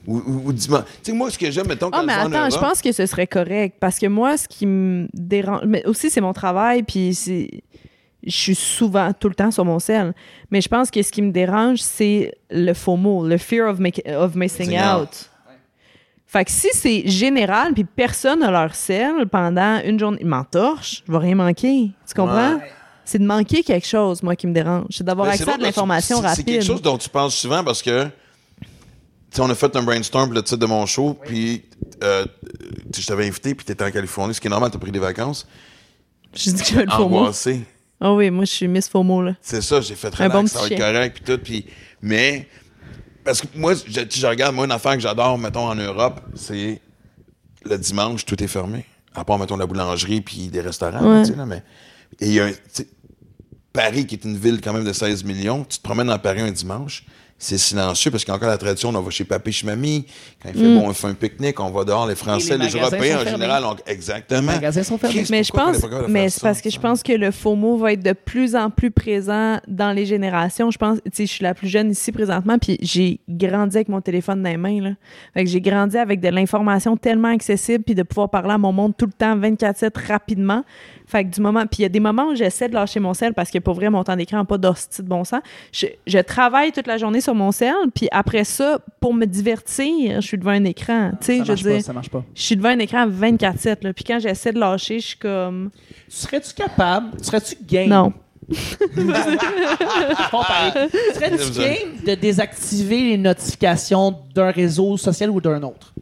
Ou, ou, ou dimanche. Tu sais, moi, ce que j'aime, mettons, quand Ah, mais je vais en attends, je pense que ce serait correct parce que moi, ce qui me dérange, mais aussi c'est mon travail, puis c'est, je suis souvent tout le temps sur mon sel. Mais je pense que ce qui me dérange, c'est le FOMO, le fear of, make- of missing out. out. Fait que si c'est général, puis personne n'a leur sel pendant une journée, m'entorche, je vais rien manquer. Tu comprends? Ouais. C'est de manquer quelque chose, moi, qui me dérange. C'est d'avoir c'est accès à de l'information c'est- C'est rapide. quelque chose dont tu penses souvent parce que, tu sais, on a fait un brainstorm pour le titre de mon show, puis euh, je t'avais invité, puis t'étais en Californie, ce qui est normal, t'as pris des vacances. Je dis que j'avais le FOMO. Ah oui, moi, je suis Miss FOMO, là. C'est ça, j'ai fait relax, bon ça va être correct, puis tout, puis... Mais, parce que moi, je, je regarde, moi, une affaire que j'adore, mettons, en Europe, c'est le dimanche, tout est fermé. À part, mettons, la boulangerie puis des restaurants, Ouais. tu sais, là, mais... Et il y a un... Paris, qui est une ville quand même de 16 millions, tu te promènes dans Paris un dimanche, c'est silencieux parce qu'il y a encore la tradition, on va chez papy, chez mamie, quand il fait Mm. bon, on fait un pique-nique, on va dehors, les Français, les Européens en général, ont... exactement. Les magasins sont fermés. Mais je pense, mais c'est parce que je pense que le FOMO va être de plus en plus présent dans les générations. Je pense, tu sais, je suis la plus jeune ici présentement, puis j'ai grandi avec mon téléphone dans les mains, là. Fait que j'ai grandi avec de l'information tellement accessible, puis de pouvoir parler à mon monde tout le temps, 24/7, rapidement. Fait que du moment, puis il y a des moments où j'essaie de lâcher mon sel parce que pour vrai, mon temps d'écran n'a pas d'hostie de bon sens. Je, je travaille toute la journée sur mon sel, puis après ça, pour me divertir, je suis devant un écran. Tu sais, Ça je veux marche pas, dire, ça marche pas. je suis devant un écran 24/7, là. Puis quand j'essaie de lâcher, je suis comme, Serais-tu capable, serais-tu game? non. Pas pareil. Serais-tu game de désactiver les notifications d'un réseau social ou d'un autre?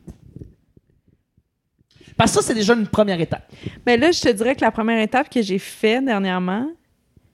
Parce que ça, c'est déjà une première étape. Mais là, je te dirais que la première étape que j'ai fait dernièrement,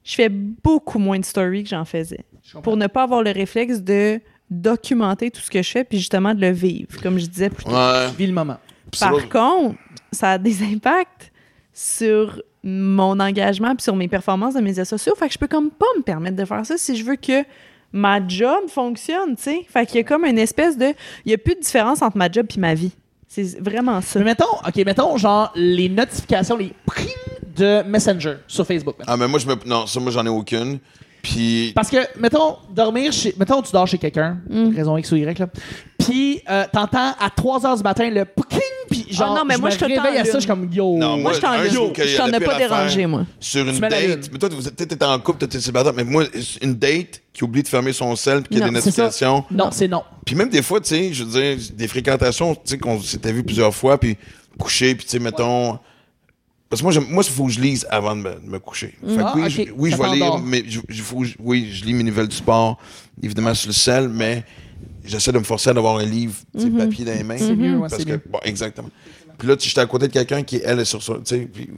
je fais beaucoup moins de stories que j'en faisais. Pour ne pas avoir le réflexe de documenter tout ce que je fais, puis justement de le vivre, comme je disais plus tôt. Ouais. Vis le moment. Par contre, ça a des impacts sur mon engagement puis sur mes performances de médias sociaux. Fait que je peux comme pas me permettre de faire ça si je veux que ma job fonctionne, tu sais. Fait qu'il y a comme une espèce de... Il y a plus de différence entre ma job puis ma vie. C'est vraiment ça. Mais mettons, OK, mettons, genre, les notifications, les prix de Messenger sur Facebook. Ah, mais moi, je me. Non, ça, moi, j'en ai aucune. Puis. Parce que, mettons, dormir chez. Mettons, tu dors chez quelqu'un, Mm. raison X ou Y, là. Puis, euh, t'entends à 3 h du matin le ping, puis genre, Ah non, mais je moi, me je réveille à ça, je suis comme yo. Non, Moi, je y Je t'en la ai pas dérangé, moi. Sur une date. Mais toi, peut-être en couple, t'es célibataire, mais moi, une date qui oublie de fermer son sel puis qu'il y a Non, des c'est ça. notifications. Non, c'est non. Puis même des fois, tu sais, je veux dire, des fréquentations, tu sais, qu'on s'était vu plusieurs fois, puis coucher, puis tu sais, mettons. Parce que moi, il faut que je lise avant de me, de me coucher. Fait que Ah, oui, ok. je, oui, je vais lire, mais je, faut oui, je lis mes nouvelles du sport, évidemment sur le sel, mais j'essaie de me forcer à avoir un livre, sais, papier dans les mains. C'est mieux, ouais, Parce c'est que, mieux. bon, exactement. Puis là, tu j'étais à côté de quelqu'un qui, elle, est sur son, tu sais, puis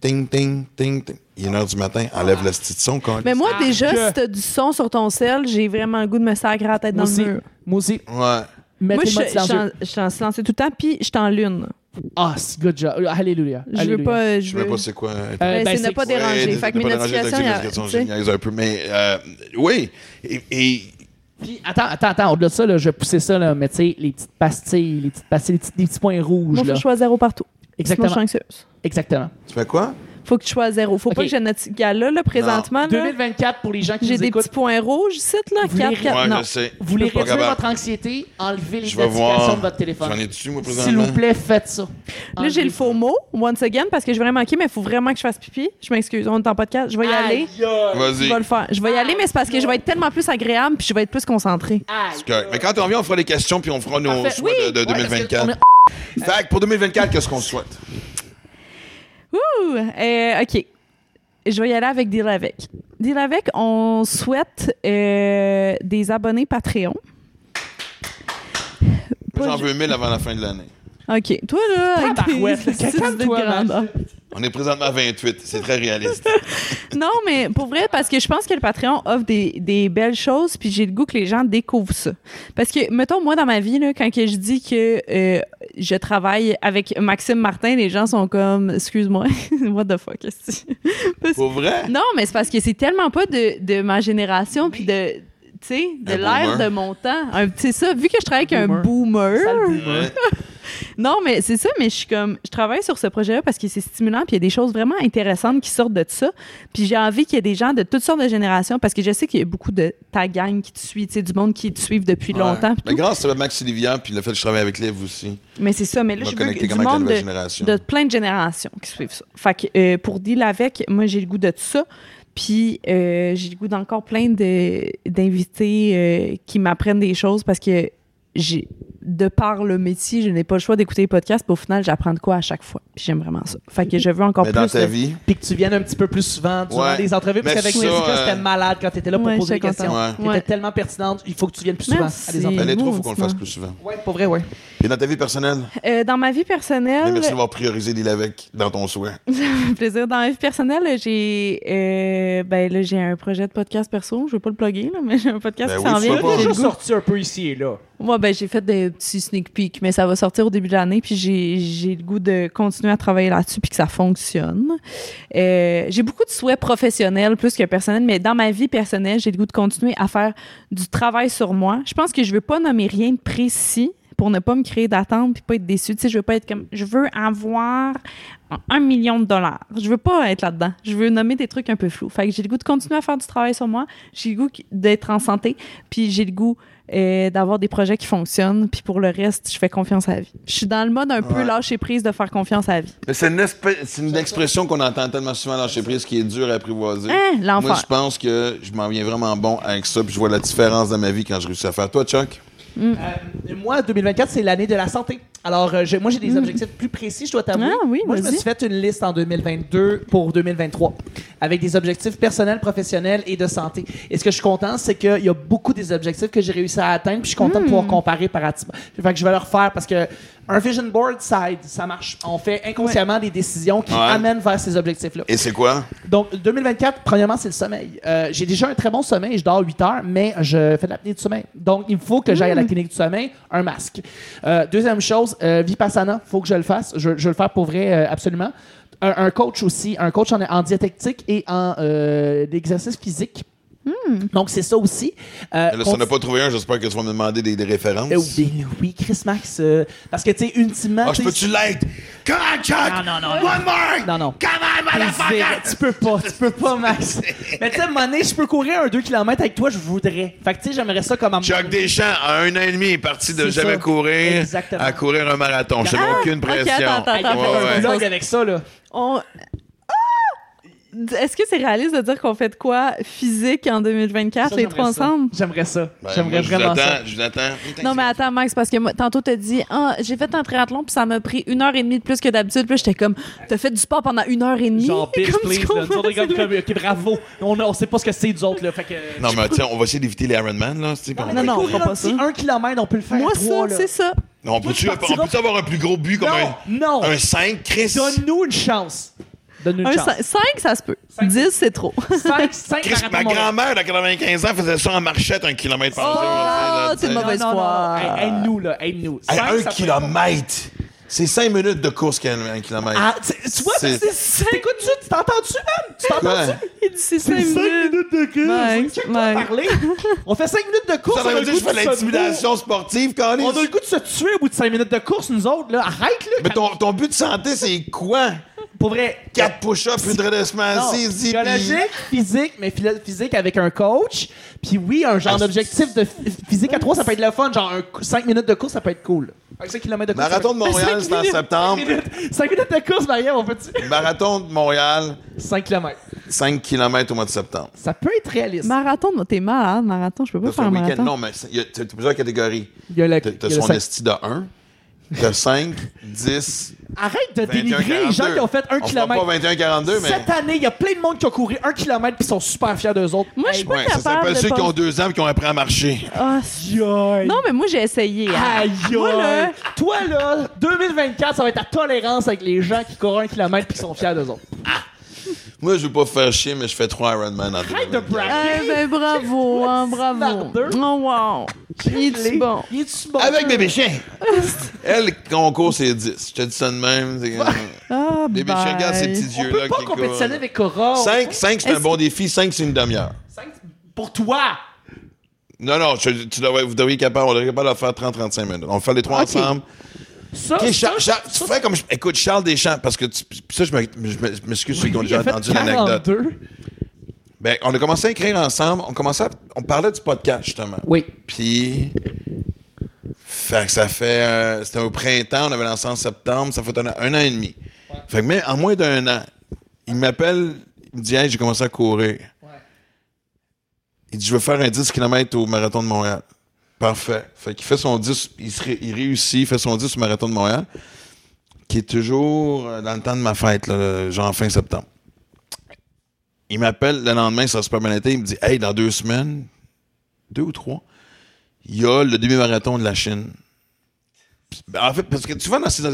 ting, ting, ting, ting. Il est une heure du matin, enlève le petit son, quand Mais moi, Ah, déjà, que- si t'as du son sur ton sel, j'ai vraiment le goût de me sacrer la tête Moi dans aussi. le mur. Moi aussi. Ouais. Moi, je suis en- en silencieux tout le temps, puis je suis en lune. Ah, c'est good job. Alléluia. Je veux pas... Je sais veux... pas c'est quoi. Euh, Ben, ben, c'est ne pas déranger. Ouais, fait que mes pas déranger, notifications, niaise un peu. Mais euh, oui. Et, et Puis, attends, attends, attends. Au-delà de ça, là, je vais pousser ça, là, mais tu sais, les petites pastilles, les petites pastilles, les petits, les petits points rouges, Moi, là. je sois zéro partout. Exactement. suis anxieuse. Exactement. tu fais quoi? Faut que tu sois zéro. Faut pas que je note... Là, là, présentement, là, 2024, pour les gens qui j'ai nous des écoutent, petits points rouges ici, là. Vous 4, les- 4, Ouais, non. je sais. vous voulez Je réduire capable. votre anxiété, enlevez les Je vais notifications voir. de votre téléphone. J'en ai dessus, moi, S'il présentement. vous plaît, faites ça. Là, j'ai le faux mot, once again, parce que je vais vraiment manquer, mais il faut vraiment que je fasse pipi. Je m'excuse, on est en podcast. Je vais y aller. Vas-y. Je vais le faire. Je vais y aller, mais c'est parce que je vais être tellement plus agréable puis je vais être plus concentrée. C'est correct. Mais quand on revient, on fera les questions puis on fera nos Parfait. souhaits de, de 2024. Fait que pour 2024, qu'est-ce qu'on souhaite? Ouh! Euh, OK. Je vais y aller avec Deal avec. Deal avec, on souhaite euh, des abonnés Patreon. J'en veux 1000 avant la fin de l'année. OK. Toi, là, avec tes Tabarouette, là, six calme-toi, de grandeur. On est présentement à 28. C'est très réaliste. Non, mais pour vrai, parce que je pense que le Patreon offre des, des belles choses, puis j'ai le goût que les gens découvrent ça. Parce que, mettons, moi, dans ma vie, là, quand que je dis que euh, je travaille avec Maxime Martin, les gens sont comme, excuse-moi, what the fuck, est-ce que- Parce- Pour vrai? Non, mais c'est parce que c'est tellement pas de, de ma génération, puis de, tu sais, de boomer. de mon temps. C'est ça, vu que je travaille avec un Boomer. boomer. Non, mais c'est ça, mais je suis comme, je travaille sur ce projet-là parce que c'est stimulant, puis il y a des choses vraiment intéressantes qui sortent de ça. Puis j'ai envie qu'il y ait des gens de toutes sortes de générations, parce que je sais qu'il y a beaucoup de ta gang qui te suit, tu sais, du monde qui te suivent depuis longtemps. Mais grâce à Max Olivier puis le fait que je travaille avec Liv aussi. Mais c'est ça, mais là, je veux du comme avec la monde de, de plein de générations qui suivent ça. Fait que euh, pour deal avec, moi, j'ai le goût de ça. Puis euh, j'ai le goût d'encore plein de- d'invités euh, qui m'apprennent des choses parce que j'ai de par le métier, je n'ai pas le choix d'écouter les podcasts, puis au final, j'apprends de quoi à chaque fois. Puis j'aime vraiment ça. Fait que je veux encore Mais plus. dans ta vie, Puis que tu viennes un petit peu plus souvent durant Ouais. les entrevues, parce Mais qu'avec Jessica, euh, c'était malade quand t'étais là pour Ouais, poser des questions. Ouais. T'étais Ouais. tellement pertinente, il faut que tu viennes plus souvent Merci. à des entrevues. les trois, il faut qu'on le fasse plus souvent. Ouais, pour vrai, ouais. Et dans ta vie personnelle, Euh, dans ma vie personnelle, mais merci d'avoir priorisé Lille avec dans ton souhait. ça fait plaisir. Dans ma vie personnelle, j'ai euh, ben là j'ai un projet de podcast perso. Je vais pas le plugger là, mais j'ai un podcast Ben qui oui, s'en tu vient. J'ai goût- sorti un peu ici et là. Moi, ben, j'ai fait des petits sneak peeks, mais ça va sortir au début de l'année, puis j'ai, j'ai le goût de continuer à travailler là-dessus, puis que ça fonctionne. Euh, j'ai beaucoup de souhaits professionnels plus que personnels, mais dans ma vie personnelle, j'ai le goût de continuer à faire du travail sur moi. Je pense que je veux pas nommer rien de précis pour ne pas me créer d'attente puis pas être déçue. Tu sais, je veux pas être comme, je veux avoir un million de dollars. Je veux pas être là-dedans. Je veux nommer des trucs un peu flous. Fait que j'ai le goût de continuer à faire du travail sur moi. J'ai le goût d'être en santé, puis j'ai le goût euh, d'avoir des projets qui fonctionnent. Puis pour le reste, je fais confiance à la vie. Je suis dans le mode un peu lâcher prise de faire confiance à la vie. Mais c'est une, une expression qu'on entend tellement souvent dans chez prise qui est dure à apprivoiser. Hein, Moi, je pense que je m'en viens vraiment bon avec ça, puis je vois la différence dans ma vie quand je réussis à faire. Toi, Chuck? Euh, moi, 2024, c'est l'année de la santé. Alors, euh, moi, j'ai des objectifs plus précis, je dois t'avouer. Ah oui, moi, je me suis fait une liste en 2022 pour 2023 avec des objectifs personnels, professionnels et de santé. Et ce que je suis content, c'est qu'il y a beaucoup des objectifs que j'ai réussi à atteindre, puis je suis content de pouvoir comparer par Fait que je vais le refaire parce que un vision board, ça aide, ça marche. On fait inconsciemment des décisions qui Ouais. amènent vers ces objectifs-là. Et c'est quoi? Donc, 2024, premièrement, c'est le sommeil. Euh, j'ai déjà un très bon sommeil, je dors 8 heures, mais je fais de l'apnée du sommeil. Donc, il faut que j'aille à la clinique du sommeil, un masque. Euh, deuxième chose, euh, Vipassana, il faut que je le fasse. Je, je veux le faire pour vrai, euh, absolument. Un, un coach aussi, un coach en, en diététique et en euh, exercice physique. Donc, c'est ça aussi. Euh, Là, si on n'a pas trouvé un, j'espère que tu vas me demander des, des références. euh, oui, oui, Chris Max. euh, parce que, tu sais, ultimement. Ah, je peux-tu l'être? Come on, Chuck! Non, non, non, One more! Non, non. Come on! Tu peux pas, tu peux pas, Max. Mais tu sais, à un moment donné, je peux courir un 2 km avec toi, je voudrais. Fait que tu sais, j'aimerais ça comme un Chuck Deschamps, à un an et demi, est parti de jamais ça. courir Exactement. à courir un marathon. Je n'ai Ah, aucune pression. attends, attends, attends, on Ouais, ouais. avec ça, là. On... Ah! Est-ce que c'est réaliste de dire qu'on fait de quoi physique en 2024, Ça, les trois ça. ensemble? J'aimerais ça. Ben, j'aimerais vraiment ça. Je vous attends. Non, mais attends, Max, parce que moi, tantôt, t'as dit, ah, j'ai fait un triathlon, puis ça m'a pris une heure et demie de plus que d'habitude. Puis là, j'étais comme, t'as fait du sport pendant une heure et demie? Genre, bitch, Comme tu please. là. Nous autres, gars, c'est comme, ok, bravo. On, on sait pas ce que c'est, nous autres, là. Fait que. Non, mais tiens, on va essayer d'éviter les Ironman, là. tu on Non, va- non, on un pas ça. 1 km, on peut le faire. Moi, ça, là. c'est ça. On peut-tu Moi, je partirai- on peut avoir un plus gros but comme Non, un, non. un 5, Chris? Donne-nous une chance. Donne-nous Un une chance. 5, ça se peut. Cinq. 10, c'est trop. 5, 5 Chris, ma grand-mère, à 95 ans, faisait ça en marchette un kilomètre par jour. Oh, tu t'es sais. une mauvaise foi. Aide-nous, là. Aide-nous. Un kilomètre! C'est 5 minutes de course qu'un un kilomètre. Ah, tu vois, C'est- c'est- t'écoutes-tu? Tu t'entends-tu, man? Tu t'entends-tu? Il dit, c'est 5 C'est 5 minutes. minutes de course. Mike, Mike. parler. On fait 5 minutes de course. Ça on a veut le dire que je goût fais de se- l'intimidation sportive, Carlis? On a le goût de se tuer au bout de 5 minutes de course, nous autres. Là. Arrête, là. Mais ton, ton but de santé, c'est quoi? Pour vrai. 4 push-ups, une redressement Non, assis, dit, psychologique, physique, mais physique avec un coach. Puis oui, un genre Ah, d'objectif de ph- physique à 3, ça peut être le fun. Genre 5 minutes de course, ça peut être cool. 5 km de course. Marathon de Montréal, c'est en septembre. 5 minutes de course, Maria, on peut-tu? Marathon de Montréal, 5 km. 5 km au mois de septembre. Ça peut être réaliste. Marathon, t'es malade, marathon. Je peux pas faire un marathon. Non, mais c'est- il y a- plusieurs catégories. Il y a la, T'as son esti de 1. De 5, 10, Arrête de 21, dénigrer les gens 42. qui ont fait un On fera kilomètre. pas 21-42, mais. Cette année, il y a plein de monde qui ont couru un kilomètre puis sont super fiers d'eux autres. Moi, je suis pas Ouais, ça capable s'appelle de ceux qui ont deux ans et qui ont appris à marcher. Ah, Aïe. Non, mais moi, j'ai essayé. hein. Aïe, Moi, là- aïe. Toi, là, 2024, ça va être ta tolérance avec les gens qui courent un kilomètre puis qui sont fiers d'eux autres. Moi, je veux pas faire chier, mais je fais 3 Ironman en Arrête de 2024. brag. Eh ben, bravo, hein, bravo. Oh, wow. Il est bon. Il est-tu bon? Avec bébé chien. Elle, le concours, c'est 10. Je te dis ça de même. comme- Ah, Bébé chien, regarde ces petits On yeux-là peut pas compétitionner avec Cora. 5, 5 c'est un bon défi. 5, c'est une demi-heure. Cinq, Pour toi. Non, non, je- tu devrais, vous devriez être capable, on devrait être capable de faire 30-35 minutes. On fait les trois Ok. ensemble. Ça, Ok, ça, Charles, Charles, ça, tu fais comme. Écoute, Charles Deschamps, parce que tu- ça, je me- je me- je m'excuse ceux qui ont déjà entendu l'anecdote. 42. Ben, on a commencé à écrire ensemble. On commençait à- on parlait du podcast, justement. Oui. Puis. Fait que ça fait. euh, C'était au printemps, on avait lancé en septembre, ça fait un, an- un an et demi. Fait que, mais en moins d'un an, il m'appelle, il me dit, hey, j'ai commencé à courir. Il dit, je veux faire un 10 km au marathon de Montréal. Parfait. Fait qu'il fait son 10, il, se ré- il réussit, il fait son 10 au marathon de Montréal, qui est toujours euh, dans le temps de ma fête, là, genre fin septembre. Il m'appelle le lendemain, ça se super bien été, il me dit, hey, dans deux semaines, deux ou trois, il y a le demi-marathon de la Chine. Ben, En fait, parce que tu vas dans ces,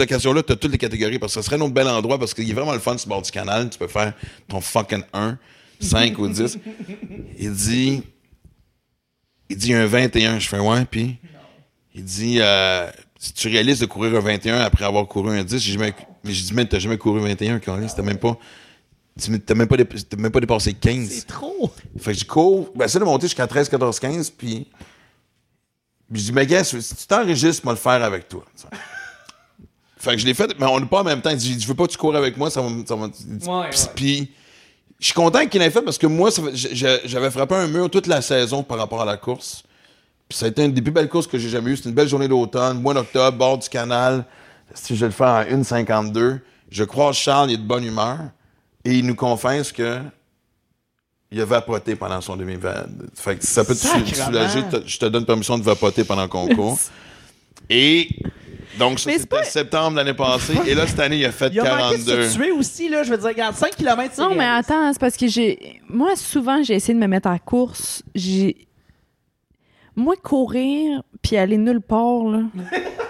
occasions-là, tu as toutes les catégories, parce que ce serait un autre bel endroit, parce qu'il est vraiment le fun sur le bord du canal. Tu peux faire ton fucking 1, 5 ou 10. Il dit, il dit un 21. Je fais ouais, puis? Il dit, euh, si tu réalises de courir un 21 après avoir couru un 10, j'ai jamais, mais j'ai dit, mais t'as jamais couru 21, Carlis, t'as même pas, tu- t'as même pas, t'as même pas dépassé 15. C'est trop. Fait que je cours, ben, c'est de monter jusqu'à 13, 14, 15, puis puis je dis, mais gars, si tu t'enregistres, moi le faire avec toi. fait que je l'ai fait, mais on n'est pas en même temps. Il dit, je veux pas que tu cours avec moi, ça va. ça va Ouais, puis- ouais. Puis, je suis content qu'il l'ait fait parce que moi, ça j'avais frappé un mur toute la saison par rapport à la course. Puis ça a été une des plus belles courses que j'ai jamais eues. C'était une belle journée d'automne, mois d'octobre, bord du canal. Si je vais le faire en 1,52, je croise Charles, il est de bonne humeur. Et il nous confesse que il a vapoté pendant son demi Fait que si ça peut te soulager, je te donne permission de vapoter pendant le concours. Et donc, c'était pas- septembre l'année passée. Et là, cette année, il a fait Il a manqué de 42. se tuer aussi, là. Je veux dire, regarde, 5 km, Non, mais attends, c'est parce que j'ai. Moi, souvent, j'ai essayé de me mettre à la course. J'ai. Moi, courir puis aller nulle part, là.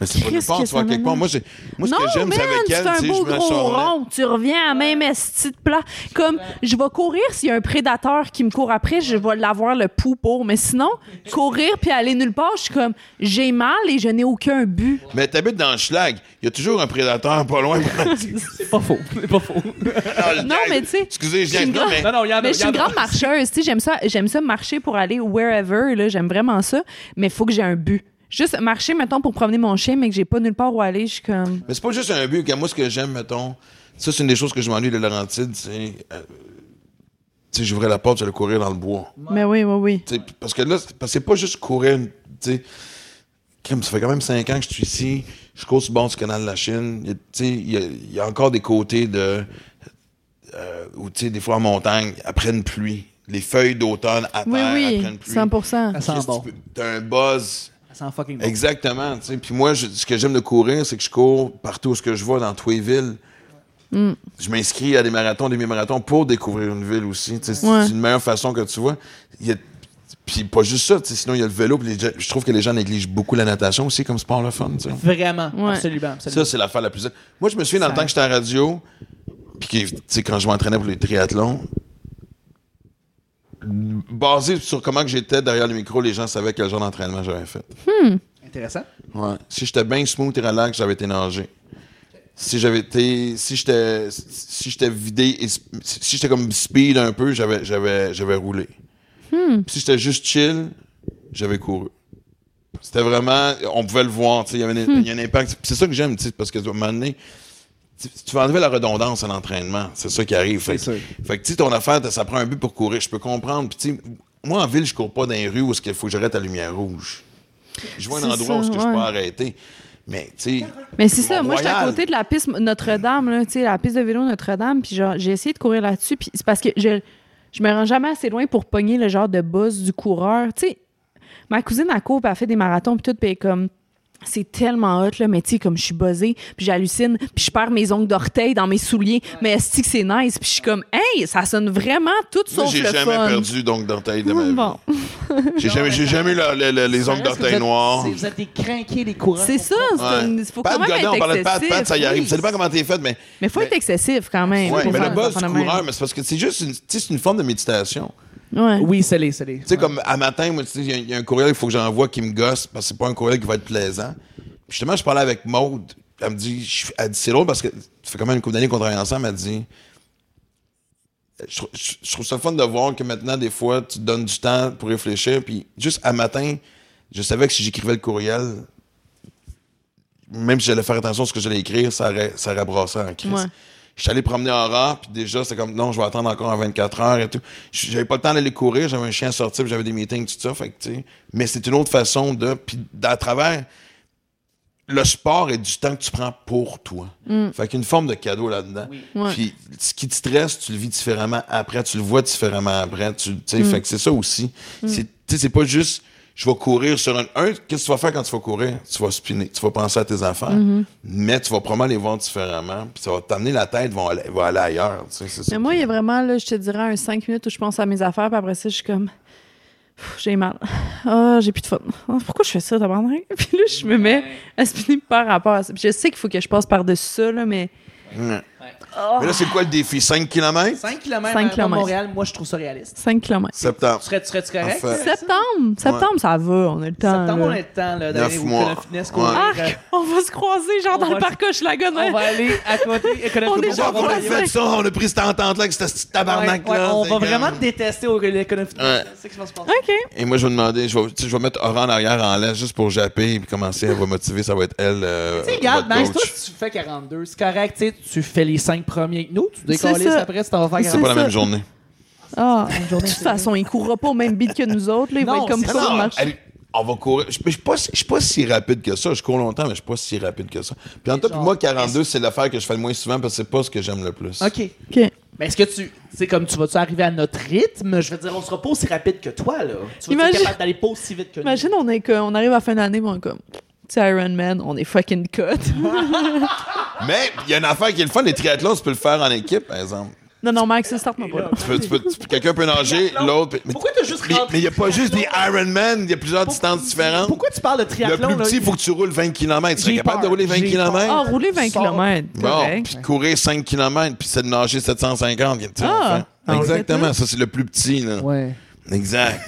Mais c'est pas part, tu quelque part. m'amène? Moi, j'ai- moi, ce non, que j'aime, man, c'est avec c'est elle, un beau je gros rond. Tu reviens à la même esti de plat. Comme, je vais courir s'il y a un prédateur qui me court après, je vais l'avoir le pouls pour. Mais sinon, courir puis aller nulle part, je suis comme, j'ai mal et je n'ai aucun but. Mais t'habites dans le schlag. Il y a toujours un prédateur pas loin. C'est pas faux. C'est pas faux. Non, mais tu sais, Excusez, je viens une de mais Non, non, il y en a. Mais je suis une grande marcheuse, tu sais, j'aime ça, j'aime ça marcher pour aller wherever, là, j'aime vraiment ça, mais il faut que j'ai un but. Juste marcher, mettons, pour promener mon chien, mais que j'ai pas nulle part où aller, je suis comme... Mais c'est pas juste un but. Moi, ce que j'aime, mettons, ça, c'est une des choses que je m'ennuie de Laurentide, c'est. euh, tu sais, j'ouvrais la porte, j'allais courir dans le bois. Mais oui, oui, oui. Parce que là, c'est parce que c'est pas juste courir, tu sais. Crime, Ça fait quand même cinq ans que je suis ici. Je cours sur le bord du canal de la Chine. Il y a, tu sais, il y a- il y a encore des côtés de. Euh, où, tu sais, des fois en montagne, après une pluie, les feuilles d'automne à terre Oui, après oui, une pluie. 100 Ça sent bon. tu peux- T'as un buzz. Ça sent fucking bon. Exactement. tu sais. Puis moi, je- ce que j'aime de courir, c'est que je cours partout où ce que je vais, dans tous les villes. Mm. Je m'inscris à des marathons, des demi-marathons pour découvrir une ville aussi. tu sais. C'est Ouais. une meilleure façon que tu vois. Il y a- Puis pas juste ça, tu sais, sinon il y a le vélo. puis les gens- je trouve que les gens négligent beaucoup la natation aussi comme sport le fun. tu sais. Vraiment. Ouais. Absolument. Ça, c'est l'affaire la plus. Moi, je me souviens dans le temps que j'étais à la radio, puis que, tu sais, quand je m'entraînais pour les triathlons, basé sur comment que j'étais derrière le micro, les gens savaient quel genre d'entraînement j'avais fait. Intéressant. Ouais. Si j'étais bien smooth et relax, j'avais été nager. Si j'avais été. Si j'étais. Si j'étais vidé et sp- si j'étais comme speed un peu, j'avais j'avais j'avais roulé. Puis Si j'étais juste chill, j'avais couru. C'était vraiment. On pouvait le voir, tu sais, il y avait un, il y a un impact. Puis C'est ça que j'aime, tu sais, parce que à un moment donné, tu, vas enlever la redondance à l'entraînement. C'est ça qui arrive. Fait, fait que, tu sais, ton affaire, ça prend un but pour courir. Je peux comprendre. Puis, tu sais, moi, en ville, je cours pas dans les rues où il faut que j'arrête à la lumière rouge. Je vois un endroit où ça, je peux arrêter. Mais, tu sais, Mais c'est ça, moi, j'étais à côté de la piste Notre-Dame, là, tu sais, la piste de vélo Notre-Dame, puis j'ai essayé de courir là-dessus, puis c'est parce que je, je me rends jamais assez loin pour pogner le genre de buzz du coureur. Tu sais, Ma cousine, elle court, puis elle fait des marathons, puis tout, puis elle est comme. C'est tellement hot, là, mais tu sais, comme je suis buzzée, puis j'hallucine, puis je perds mes ongles d'orteil dans mes souliers, mais est-ce que c'est nice? Puis je suis comme, hey, ça sonne vraiment tout Moi, sauf j'ai le jamais fun. perdu d'ongles d'orteil de ma vie. Bon, J'ai jamais, j'ai jamais les ongles d'orteil noirs. c'est- Vous êtes des crinqués, les courants. c'est ça, c'est Ouais. faut Pat quand même Godin, être on parlait de Pat. Pat, ça y arrive. oui. Ça dépend comment t'es fait, mais. Mais faut être excessif quand même. Ouais, mais le buzz du coureur, mais c'est parce que c'est juste une, sais, une forme de méditation. Ouais. Oui, c'est les, c'est les. Tu sais, comme à matin, moi, tu sais, il y y, a un courriel qu'il faut que j'envoie qui me gosse parce que c'est pas un courriel qui va être plaisant. Puis justement, je parlais avec Maude. Elle me dit, je- elle dit c'est drôle parce que ça fait quand même une couple d'années qu'on travaille ensemble. Elle dit, je, trou- je- je trouve ça fun de voir que maintenant, des fois, tu te donnes du temps pour réfléchir. Puis juste à matin, je savais que si j'écrivais le courriel, même si j'allais faire attention à ce que j'allais écrire, ça aurait, ça aurait brassé en crise. Ouais. Je suis allé promener en rang, puis déjà, c'est comme, non, je vais attendre encore en 24 heures et tout. J'avais pas le temps d'aller courir, j'avais un chien à sortir, puis j'avais des meetings, tout ça. Fait que, tu sais, mais c'est une autre façon de. Puis à travers. Le sport est du temps que tu prends pour toi. Fait qu'une forme de cadeau là-dedans. Ouais. Puis ce qui te stresse, tu le vis différemment après, tu le vois différemment après. Tu tu sais, fait que c'est ça aussi. C'est- Tu sais, c'est pas juste je vais courir sur un. Un, qu'est-ce que tu vas faire quand tu vas courir? Tu vas spinner, tu vas penser à tes affaires, mais tu vas probablement les voir différemment. Puis ça va t'amener la tête, va aller, va aller ailleurs. tu sais, c'est ça Mais moi, il y a vraiment, là, je te dirais, un 5 minutes où je pense à mes affaires, puis après ça, je suis comme. J'ai mal. Ah, j'ai plus de fun. Ah, pourquoi je fais ça, tabarnak? Puis là, je me mets à spinner par rapport à ça. Puis je sais qu'il faut que je passe par-dessus ça, là, mais. Ouais. Mais là, c'est quoi le défi? 5 km? 5 km 5 à kilomètres. Montréal, moi, je trouve ça réaliste. 5 km. Septembre. Tu serais- tu serais-tu correct? Enfin. Septembre! Septembre, ça va, on a le temps. Septembre, on là. a le temps d'aller au Fitness Ouais. Arc! On va se croiser, genre On dans le parc Hochelaga. On va aller à côté. École On est genre va on a fait ça, on a pris cette entente-là avec ce petit tabarnak-là. Ouais, ouais, on va vraiment te détester au. Ouais. C'est ça que je pense. OK. Et moi, je vais demander, je vais, je mettre Aura en arrière en l'air juste pour japper et commencer, elle va motiver, ça va être elle. euh, Tu sais, regarde, toi, si tu fais 42, c'est correct, tu sais, tu fais les 5 premiers avec nous, tu décolles après, tu t'en vas faire C'est pas la même journée. Ah, de toute façon, il courra pas au même beat que nous autres. Là. Il va être comme ça. on marche. elle- on va courir. Je je suis pas, si- je suis pas si rapide que ça. Je cours longtemps, mais je suis pas si rapide que ça. Puis en tout cas, genre, moi, 42, c'est l'affaire que je fais le moins souvent parce que c'est pas ce que j'aime le plus. OK. OK. Mais est-ce que tu. C'est comme tu vas-tu arriver à notre rythme? Je veux dire, on sera pas aussi rapide que toi, là. Tu vas Imagine- être capable d'aller pas aussi vite que Imagine, on, est que- on arrive à la fin d'année, on est comme. Tu sais, Iron Man, on est fucking cut. Mais il y a une affaire qui est le fun, les triathlons, tu peux le faire en équipe, par exemple. non, non, Max, start-moi pas. là. Tu peux- tu peux- tu peux- Quelqu'un peut nager, l'autre. peut- Mais Pourquoi t'as juste mais- rentré mais il n'y a pas juste des? Ironman, il y a plusieurs distances différentes. Pourquoi tu parles de Le triathlon? plus là? petit, il faut que tu roules 20 km. Tu serais J'ai capable peur, de rouler 20 j'ai km? Ah, rouler 20 Sors. km. Bon, correct. puis courir 5 km, puis c'est de nager 750. tu sais, Ah. on fait. Ah, Exactement, ça c'est le plus petit. Là. Ouais. Exact.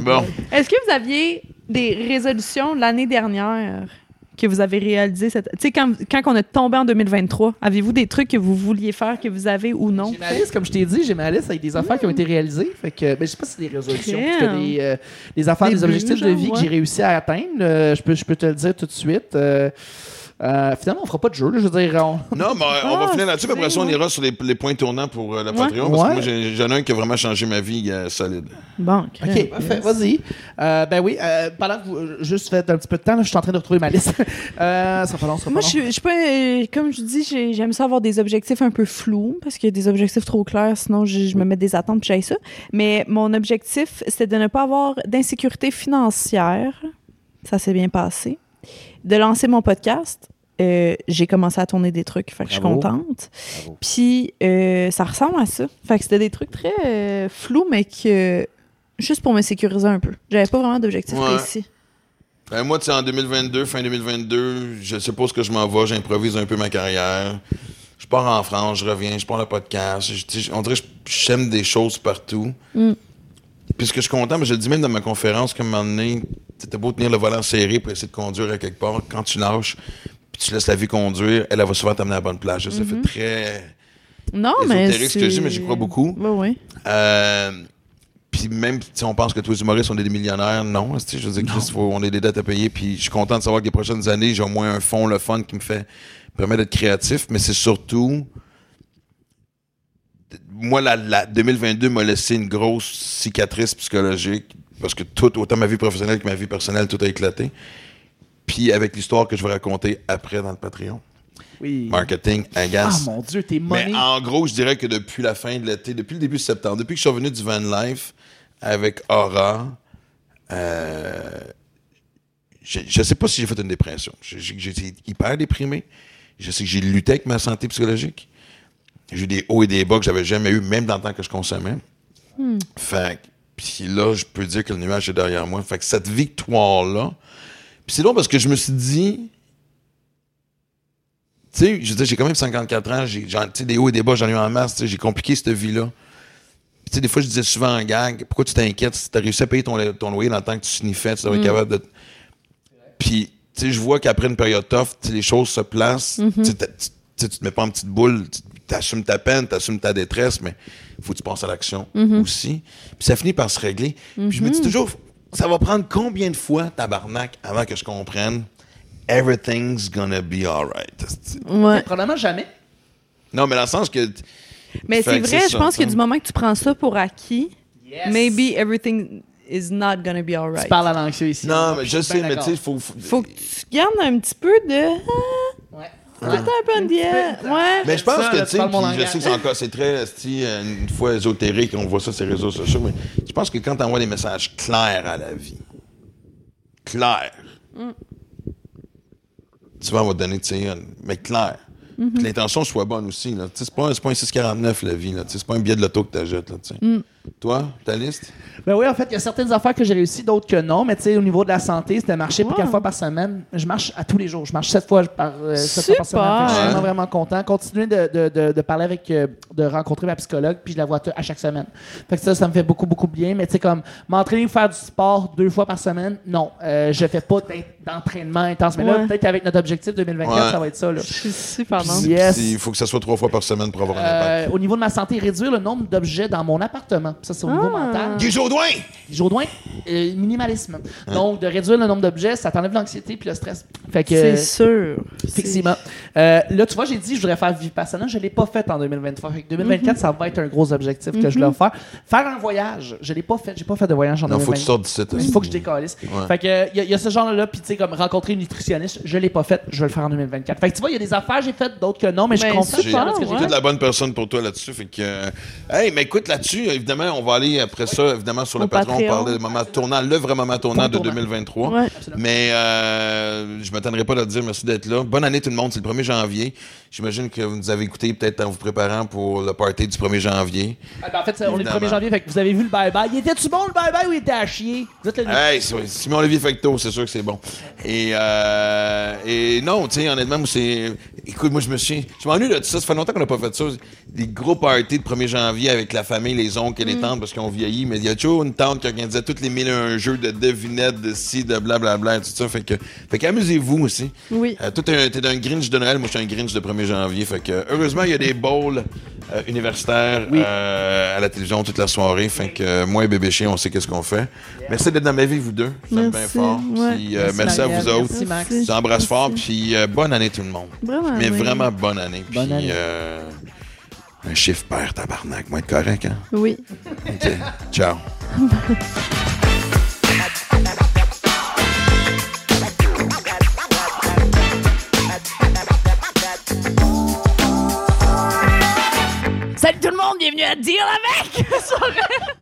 Bon. Est-ce que vous aviez des résolutions l'année dernière que vous avez réalisées? Cette... Tu sais, quand, quand on est tombé en 2023, avez-vous des trucs que vous vouliez faire, que vous avez ou non? J'ai ma liste, comme je t'ai dit, j'ai ma liste avec des affaires qui ont été réalisées. Fait que, ben, je sais pas si c'est des résolutions, des, euh, des affaires, Des des, objectifs de vie que j'ai réussi à atteindre. euh, je, peux, je peux te le dire tout de suite. Euh, euh, finalement, on fera pas de jeu. là, je veux dire, on- Non, mais on va Ah, finir là-dessus, puis après ça, on ira sur les, les points tournants pour euh, Ouais. Patreon, parce Ouais. que moi, j'ai- j'en ai un qui a vraiment changé ma vie euh, solide. Bon, OK, crème. parfait, vas-y. Euh, ben oui, euh, pendant que vous juste faites un petit peu de temps, là, je suis en train de retrouver ma liste. euh, ça sera pas long, ça sera Moi, je je suis pas. Comme je dis, j'ai- j'aime ça avoir des objectifs un peu flous parce qu'il y a des objectifs trop clairs, sinon je, je me mets des attentes puis j'aille ça. Mais mon objectif, c'était de ne pas avoir d'insécurité financière. Ça s'est bien passé. De lancer mon podcast. Euh, j'ai commencé à tourner des trucs, fait que je suis contente. Bravo. Puis euh, ça ressemble à ça. Fait que c'était des trucs très euh, flous, mais que juste pour me sécuriser un peu. J'avais pas vraiment d'objectif Ouais. précis. Ben, moi, tu sais, en 2022, fin 2022, je sais pas ce que je m'en vais, j'improvise un peu ma carrière. Je pars en France, je reviens, je pars le podcast. Je- on dirait que j'aime des choses partout. Mm. Puis ce que je suis content, mais je le dis même dans ma conférence, qu'à un moment donné, t'as beau tenir le volant serré pour essayer de conduire à quelque part, quand tu lâches, puis tu laisses la vie conduire, elle, elle va souvent t'amener à la bonne place. Ça fait très Non, Mm-hmm. mais. ésotérique ce que je dis, c'est- mais j'y crois beaucoup. Ouais, ouais. Euh, puis même si on pense que tous les humoristes sont des millionnaires, non. Je veux dire, Chris, faut- on a des dettes à payer. Puis je suis content de savoir que les prochaines années, j'ai au moins un fond, le fun qui me fait permet d'être créatif. Mais c'est surtout. Moi, la, la 2022 m'a laissé une grosse cicatrice psychologique parce que tout, autant ma vie professionnelle que ma vie personnelle, tout a éclaté. Puis avec l'histoire que je vais raconter après dans le Patreon. Oui. Marketing, Ah agace. mon Dieu, t'es Mais money. en gros, je dirais que depuis la fin de l'été, depuis le début de septembre, depuis que je suis revenu du Van Life avec Aura, euh, je, je sais pas si j'ai fait une dépression. Été hyper déprimé. Je sais que j'ai lutté avec ma santé psychologique. J'ai eu des hauts et des bas que j'avais jamais eu, même dans le temps que je consommais. Fait que, puis là, je peux dire que le nuage est derrière moi. Fait que cette victoire-là, puis c'est long parce que je me suis dit, tu sais, je veux dire, j'ai quand même 54 ans, j'ai des hauts et des bas, j'en ai eu en masse, j'ai compliqué cette vie-là. Tu sais, des fois, je disais souvent en gag, pourquoi tu t'inquiètes si t'as réussi à payer ton, ton loyer dans le temps que tu sniffais, tu devrais être capable de. Puis, tu sais, je vois qu'après une période tough, les choses se placent. Tu sais, t'as- tu te mets pas en petite boule, tu assumes ta peine, tu assumes ta détresse, mais il faut que tu penses à l'action aussi. Puis ça finit par se régler. Puis je me dis toujours, ça va prendre combien de fois, tabarnak, avant que je comprenne everything's gonna be alright. Ouais. Probablement jamais. Non, mais dans le sens que. Mais c'est vrai, je pense que hein. du moment que tu prends ça pour acquis, Yes. maybe everything is not gonna be Tu alright. parles à l'anxieux ici. Non, mais je sais, mais tu sais, il faut. faut- Faut que tu gardes un petit peu de. Ah, Ouais. Tout un peu diète. Ouais. Mais je pense Ça, que, tu tu sais, je sais que c'est encore, c'est très, esti, une fois ésotérique, on voit ça sur les réseaux sociaux, mais pense que quand tu envoies des messages clairs à la vie, clairs, tu vas, on va te donner, tu sais, mais clair. Puis que l'intention soit bonne aussi, là. Tu sais, c'est pas, pas un 649, la vie, là. Tu c'est pas un billet de l'auto que t'achètes, là, tu sais. Toi, ta liste? Ben oui, en fait, il y a certaines affaires que j'ai réussi, d'autres que non. Mais tu sais, au niveau de la santé, c'était marcher pour Wow. quatre fois par semaine. Je marche à tous les jours. Je marche sept fois par, euh, sept fois par Super. semaine. Je suis vraiment, vraiment content. Continuer de, de, de, de parler avec, euh, de rencontrer ma psychologue, puis je la vois à chaque semaine. Fait que ça, ça me fait beaucoup, beaucoup bien. Mais tu sais, comme m'entraîner ou faire du sport deux fois par semaine, non. Euh, je fais pas d'entraînement intense. Mais là, peut-être avec notre objectif 2024, Ouais. ça va être ça. Là. Je suis super non. Yes. Il faut que ça soit trois fois par semaine pour avoir un Euh, impact. au niveau de ma santé, réduire le nombre d'objets dans mon appartement. Ça, c'est au niveau Ah. mental. Guy Jodoin! Jourdouin, euh, minimalisme. Donc, de réduire le nombre d'objets, ça t'enlève l'anxiété puis le stress. Fait que, C'est sûr. effectivement. Euh, là, tu vois, j'ai dit, je voudrais faire Vipassana. Je ne l'ai pas fait en 2023. Fait que 2024, Mhm. ça va être un gros objectif que je dois faire. Faire un voyage. Je ne l'ai pas fait. J'ai pas fait de voyage en Non, faut que tu 2024. sortes d'ici. toi. Il faut que je décalisse. Ouais. Fait que, il y, a- il y a ce genre-là, puis tu sais, comme rencontrer une nutritionniste, je l'ai pas fait, je vais le faire en 2024. Fait que tu vois, il y a des affaires j'ai faites, d'autres que non, mais je suis super, faire ce que j'ai fait. la bonne personne pour toi là-dessus. Fait que, euh, hey, mais écoute, là-dessus, évidemment, on va aller après ça, évidemment, sur le Au patron, Patreon. parler de moment tournant, le vrai moment tournant de tournant. 2023. Ouais. Mais euh, je m'attendrai pas de te dire merci d'être là. Bonne année tout le monde, c'est le 1er janvier. J'imagine que vous nous avez écouté peut-être en vous préparant pour le party du 1er janvier. Ah, ben, en fait, c'est- on est le 1er Évidemment. janvier, fait que vous avez vu le bye-bye. Il était-tu bon le bye-bye ou il était à chier? Vous êtes le Hey, c'est- Simon Olivier Fecto, c'est sûr que c'est bon. Et, euh, et non, tu sais, honnêtement, moi, c'est. Écoute, moi, je me suis. Je m'ennuie de tout ça. Ça fait longtemps qu'on n'a pas fait ça. Des gros parties de 1er janvier avec la famille, les oncles et les tantes parce qu'ils ont vieilli. Mais il y a toujours une tante qui organisait toutes les mille un jeux de devinettes, de ci, de blablabla, tout ça. Fait que, fait qu'amusez-vous aussi. Oui. Euh, toi, t'es un, un Grinch de Noël, moi, je suis un Grinch de 1er janvier. Fait que, heureusement, il y a des bowls euh, universitaires euh, à la télévision toute la soirée. Fait que, euh, moi et bébé chien, on sait qu'est-ce qu'on fait. Merci d'être dans ma vie, vous deux. Aime bien Merci, fort. ouais. Puis, euh, merci, à vous autres. Merci, Max. Je vous embrasse fort. Puis, euh, bonne année, tout le monde. Vraiment. Mais oui. vraiment bonne année. Puis, Bonne année. euh, un chiffre pair, tabarnak. Moi, être correct, hein? Oui. OK. Ciao. bienvenue à Deal avec!